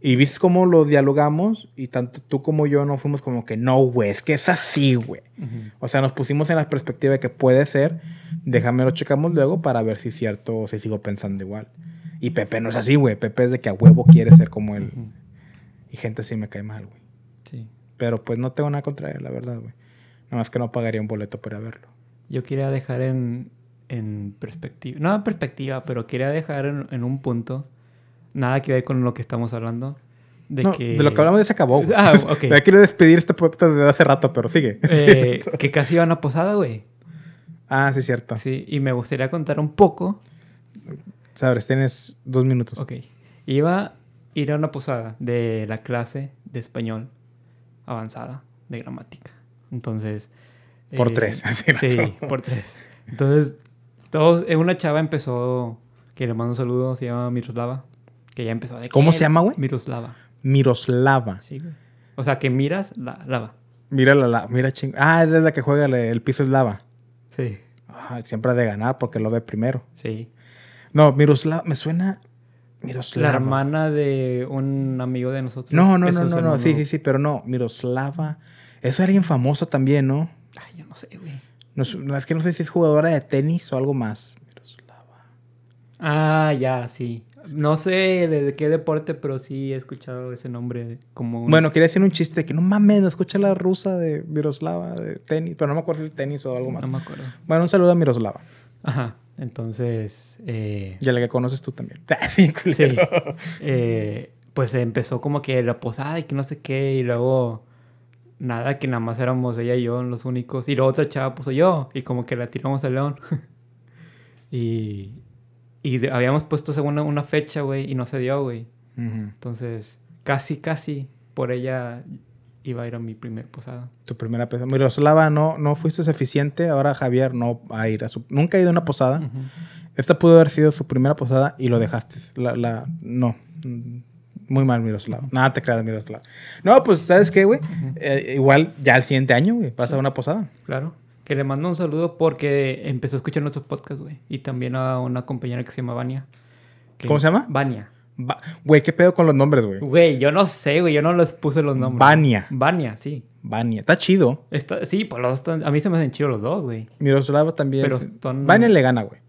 Y viste cómo lo dialogamos y tanto tú como yo no fuimos como que no, güey, es que es así, güey. O sea, nos pusimos en la perspectiva de que puede ser, déjame lo checamos luego para ver si es cierto o si sigo pensando igual. Y Pepe no es así, güey. Pepe es de que a huevo quiere ser como él. Ujú. Y gente así me cae mal, güey. Sí. Pero pues no tengo nada contra él, la verdad, güey. Nada más que no pagaría un boleto para verlo. Yo quería dejar en, en perspectiva, no en perspectiva, pero quería dejar en, en un punto, nada que ver con lo que estamos hablando, de No, que... De lo que hablamos ya se acabó, güey. Ah, ok. Ya quiero despedir este podcast desde hace rato, pero sigue. eh, que casi iban a posada, güey. ah, sí, cierto. Sí, y me gustaría contar un poco. Sabes, tienes dos minutos. Ok. Iba a ir a una posada de la clase de español avanzada de gramática. Entonces... Por eh, tres, así Sí, por tres. Entonces, todos, eh, una chava empezó, que le mando un saludo, se llama Miroslava, que ya empezó de ¿Cómo se llama, güey? Miroslava, Miroslava. sí, güey. O sea, que miras la lava. Mira la, la mira ching. Ah, es la que juega el, piso es lava. Sí, Ah, siempre ha de ganar porque lo ve primero. sí. No, Miroslava, me suena La Miroslava. hermana de un amigo de nosotros. No, no, no, no, no, sí, sí, sí, pero no, Miroslava. Es alguien famoso también, ¿no? Ay, yo no sé, güey. No, es- que no sé si es jugadora de tenis o algo más. Miroslava. Ah, ya, sí. No sé de qué deporte, pero sí he escuchado ese nombre como un... Bueno, quería decir un chiste de que no mames, no escucha la rusa de Miroslava de tenis, pero no me acuerdo si es tenis o algo más. no me acuerdo. Bueno, un saludo a Miroslava. Ajá, entonces... eh, Y a la que conoces tú también. sí, culero. Sí. Eh, pues empezó como que la posada y que no sé qué, y luego nada, que nada más éramos ella y yo los únicos, y la otra chava puso yo, y como que la tiramos al león. y y habíamos puesto según una, fecha, güey, y no se dio, güey. Entonces, casi, casi por ella iba a ir a mi primer posada. Tu primera posada. Miroslava, no, no fuiste eficiente. Ahora Javier no va a ir a su. Nunca ha ido a una posada. Esta pudo haber sido su primera posada y lo dejaste. La, la, no. Muy mal, Miroslav. Nada te creas, Miroslav. No, pues, ¿sabes qué, güey? Eh, igual ya el siguiente año, güey, vas a una posada. Claro. Que le mando un saludo porque empezó a escuchar nuestros podcasts, güey. Y también a una compañera que se llama Vania. ¿Cómo se llama? Vania. Va- Güey, ¿qué pedo con los nombres, güey? Güey, yo no sé, güey. Yo no les puse los nombres. Vania. Vania, sí. Vania. Está chido. Está, sí, pues los dos están- a mí se me hacen chidos los dos, güey. Miroslava también. Pero Vania le gana, güey.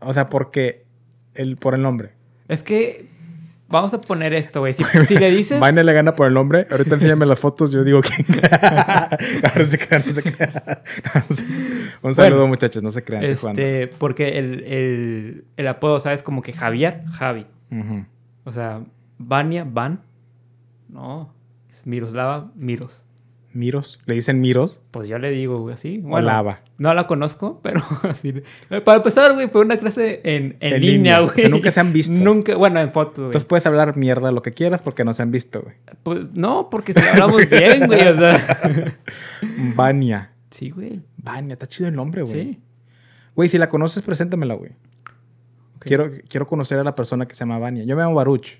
O sea, porque. El, por el nombre. Es que vamos a poner esto, güey. Si, si le dices... Vania le gana por el nombre. Ahorita enséñame las fotos. Yo digo que. Ahora se crean, no se crean. No, se- Un saludo, Bueno, muchachos. No se crean. Este, porque el, el, el apodo, ¿sabes? Como que Javier, Javi. O sea, Vania, Van. No. Miroslava, Miros. Miros. Le dicen Miros Pues yo le digo, güey, así. o Lava. No la conozco, pero así. Para empezar, güey, fue una clase en, en, En línea, línea, güey. sea, nunca se han visto. Nunca, bueno, en fotos, güey. Entonces puedes hablar mierda lo que quieras porque no se han visto, güey. Pues, no, porque si hablamos bien, güey, o sea. Vania. Sí, güey. Vania. Está chido el nombre, güey. Sí. Güey, si la conoces, preséntamela, güey. Quiero, quiero conocer a la persona que se llama Vania. Yo me llamo Baruch.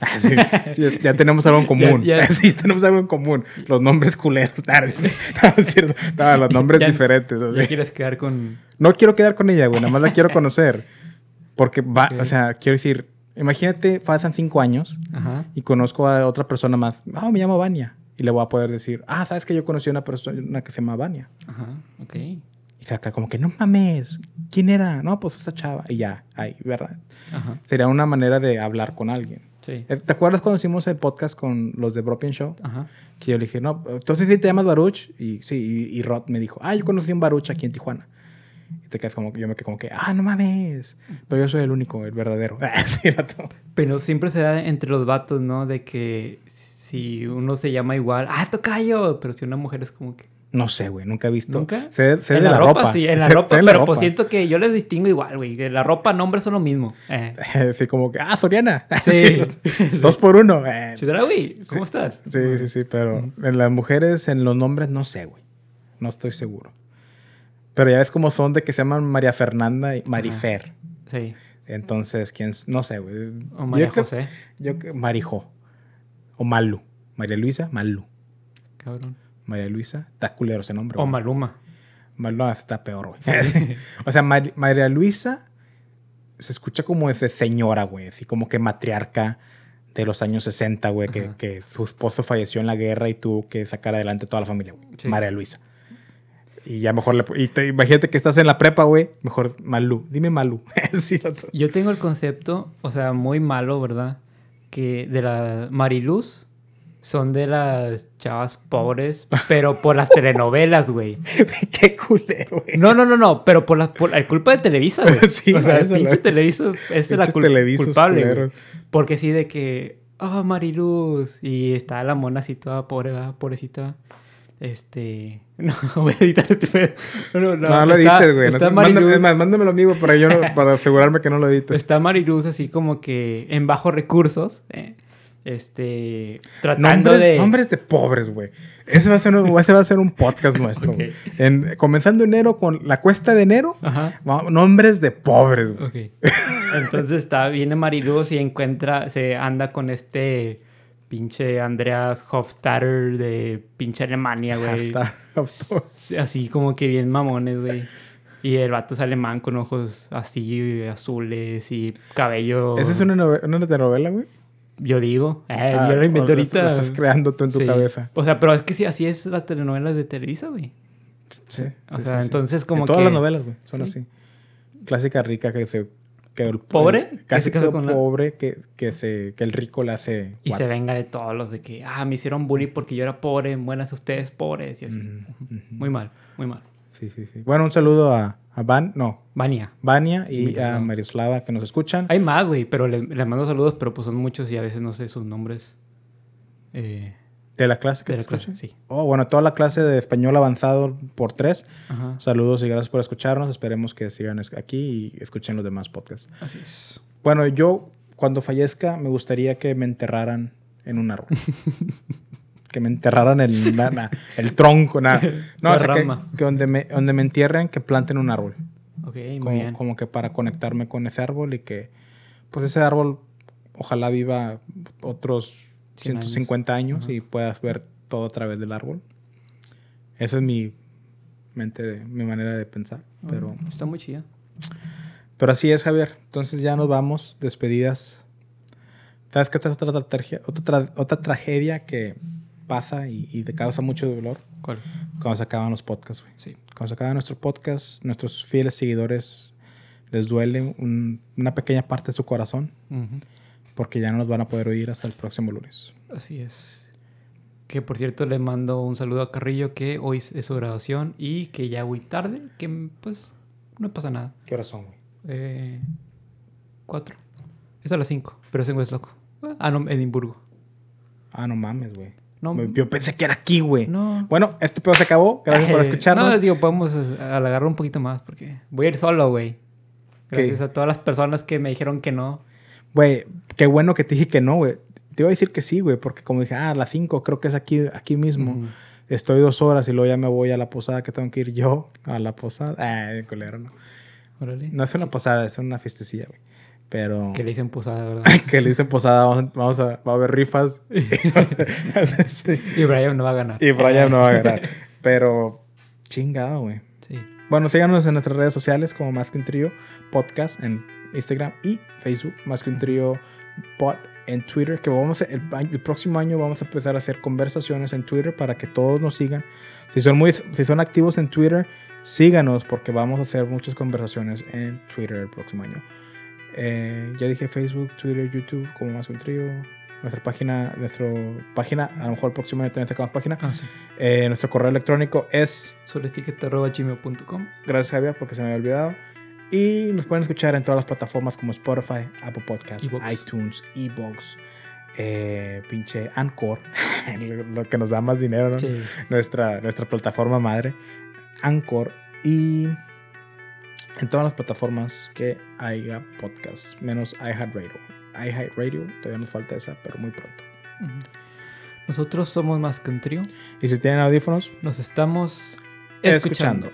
Sí, sí, ya tenemos algo en común. Ya- ya. Sí, tenemos algo en común. Los nombres culeros. No, no, es cierto. No, los nombres Ya- diferentes. Así. quieres quedar con. No quiero quedar con ella, güey. Nada más la quiero conocer. Porque va, o sea, quiero decir, imagínate, pasan cinco años Ajá. y conozco a otra persona más. Ah, me llamo Vania. Y le voy a poder decir, ah, sabes que yo conocí a una persona que se llama Vania. Ajá. Ok. Y saca como que, no mames, ¿quién era? No, pues esa chava. Y ya, ahí, ¿verdad? Ajá. Sería una manera de hablar con alguien. Sí. Eh, ¿Te acuerdas cuando hicimos el podcast con los de Bropian Show? Ajá. Que yo le dije, no, entonces sí te llamas Baruch. Y sí, y, y Rod me dijo, ah, yo conocí a un Baruch aquí en Tijuana. Y te quedas como yo me quedé como que, ah, no mames. Pero yo soy el único, el verdadero. sí, vato. Pero siempre se da entre los vatos, ¿no? De que si uno se llama igual, ah, tocayo. Pero si una mujer es como que. No sé, güey, nunca he visto. ¿Nunca? Sé, sé en de la, ropa. sí, en la Sé- ropa. sé de la pero pues ropa. siento que yo les distingo igual, güey. Que la ropa, nombres son lo mismo. Eh. Sí, como que, ah, Soriana. Sí. Dos por uno. Eh, Chidra, güey, ¿cómo estás? Sí, sí, sí, pero en las mujeres, en los nombres, no sé, güey. No estoy seguro. Pero ya ves cómo son de que se llaman María Fernanda y Marifer. Sí. Entonces, ¿quién? No sé, güey. O María Yo que- José. Yo que Marijó. O Malu. María Luisa, Malu. Cabrón. María Luisa, está culero ese nombre. O güey. Maluma. Malu no, está peor, güey. o sea, Mar- María Luisa se escucha como ese señora, güey. Así como que matriarca de los años 60, güey. Que, su esposo falleció en la guerra y tuvo que sacar adelante toda la familia, güey. Sí. María Luisa. Y ya mejor le... Y te- imagínate que estás en la prepa, güey. Mejor Malú. Dime Malú. sí. Yo tengo el concepto, o sea, muy malo, ¿verdad? Que de la Mariluz son de las chavas pobres, pero por las telenovelas, güey. Qué culero, güey. No, no, no, no, pero por la, por la culpa de Televisa, güey. Sí, o sea, eso pinche es. Televisa es la cul- culpable, güey. Porque sí, de que, ah, Mariluz, y está la mona así toda pobre, ¿verdad? pobrecita. Este. No, voy a editar este pedo. No, no, No, lo edites, güey. No sé, mándame, más, mándamelo amigo para, yo no- para asegurarme que no lo edites. Está Mariluz así como que en bajos recursos, eh, este, tratando Nombres de... nombres de pobres, güey. Ese va a ser un, ese va a ser un podcast nuestro. En- comenzando enero con la cuesta de enero, Ajá. nombres de pobres, güey. Entonces está, viene Mariluz y encuentra, se anda con este pinche Andreas Hofstadter de pinche Alemania, güey. Así como que bien mamones, güey. Y el vato es alemán con ojos así azules y cabello... ¿Esa es una, una telenovela, güey? Yo digo. Eh, Ah, yo lo inventé la- ahorita. La estás creando tú en tu Sí. cabeza. O sea, pero es que sí, así es la telenovela de Televisa, güey. Sí. O sí, sea, entonces como En todas que- las novelas, güey. Son Sí. así. Clásica rica que se... Que el, ¿Pobre? el- Que casi se la- pobre que, que, se, que el rico le hace... Y guapo. se venga de todos los de que, ah, me hicieron bullying porque yo era pobre, buenas ustedes pobres y así. Muy mal, muy mal. Sí, sí, sí. Bueno, un saludo a, a Van... No, Vania. Vania y Miroslava. a Marislava que nos escuchan. Hay más, güey, pero le- les mando saludos, pero pues son muchos y a veces no sé sus nombres. Eh, De la clase que de te la clase, sí. Oh, bueno, toda la clase de español avanzado por tres. Ajá. Saludos y gracias por escucharnos. Esperemos que sigan aquí y escuchen los demás podcasts. Así es. Bueno, yo cuando fallezca me gustaría que me enterraran en un árbol. que me enterraran na- el tronco. na- No, o sea, que, que donde, me, donde me entierren, que planten un árbol. Ok, muy Como, bien. como que para conectarme con ese árbol y que pues ese árbol ojalá viva otros 100 años. 150 años, Ajá. y puedas ver todo a través del árbol. Esa es mi mente, de- mi manera de pensar. Pero, Está muy chida. pero así es, Javier. Entonces ya nos vamos, despedidas. ¿Sabes qué otra, otra, tragedia- otra, tra- otra tragedia que pasa y, y te causa mucho dolor? ¿Cuál? Cuando se acaban los podcasts, güey. Sí. Cuando se acaba nuestro podcast, nuestros fieles seguidores les duele un- una pequeña parte de su corazón porque ya no nos van a poder oír hasta el próximo lunes. Así es. Que por cierto le mando un saludo a Carrillo que hoy es su graduación y que ya voy tarde, que pues no pasa nada. ¿Qué horas son, güey? Eh, cuatro. Es a las cinco, pero ese güey es loco. Ah, no, Edimburgo. Ah, no mames, güey. No, Yo pensé que era aquí, güey. no. Bueno, este pedo se acabó. Gracias por Eh, escucharnos. No, digo, podemos eh, alargarlo un poquito más porque voy a ir solo, güey. ¿Qué? Gracias a todas las personas que me dijeron que no. Güey, qué bueno que te dije que no, güey. Te iba a decir que sí, güey, porque como dije, ah, a las 5 creo que es aquí, aquí mismo. Estoy dos horas y luego ya me voy a la posada que tengo que ir yo a la posada. Ah, bien culero, no. Órale. No es una posada, es una fiestecilla, güey. Pero Que le dicen posada, ¿verdad? que le dicen posada, vamos, a- vamos a, va a haber rifas. Sí. y Brian no va a ganar. Y Brian no va a ganar. Pero chingado, güey. Sí. Bueno, síganos en nuestras redes sociales como Más que un Trío Podcast en Instagram y Facebook, Más que un Trío Pod en Twitter, que vamos a, el, el próximo año vamos a empezar a hacer conversaciones en Twitter para que todos nos sigan. Si son, muy, si son activos en Twitter, síganos porque vamos a hacer muchas conversaciones en Twitter el próximo año. Eh, ya dije Facebook, Twitter, YouTube, como Más un Trío. Nuestra página, nuestra página, a lo mejor el próximo año también sacamos página. Ah, sí. Eh, nuestro correo electrónico es Solificate.gmail.com Gracias, Javier, porque se me había olvidado. Y nos pueden escuchar en todas las plataformas como Spotify, Apple Podcasts, iTunes, Evox, eh, pinche Anchor, lo- lo que nos da más dinero, ¿no? Sí. nuestra, nuestra plataforma madre, Anchor, y en todas las plataformas que haya podcast, menos iHeartRadio. iHeartRadio, todavía nos falta esa, pero muy pronto. Nosotros somos más que un trío. Y si tienen audífonos, Nos estamos escuchando. escuchando.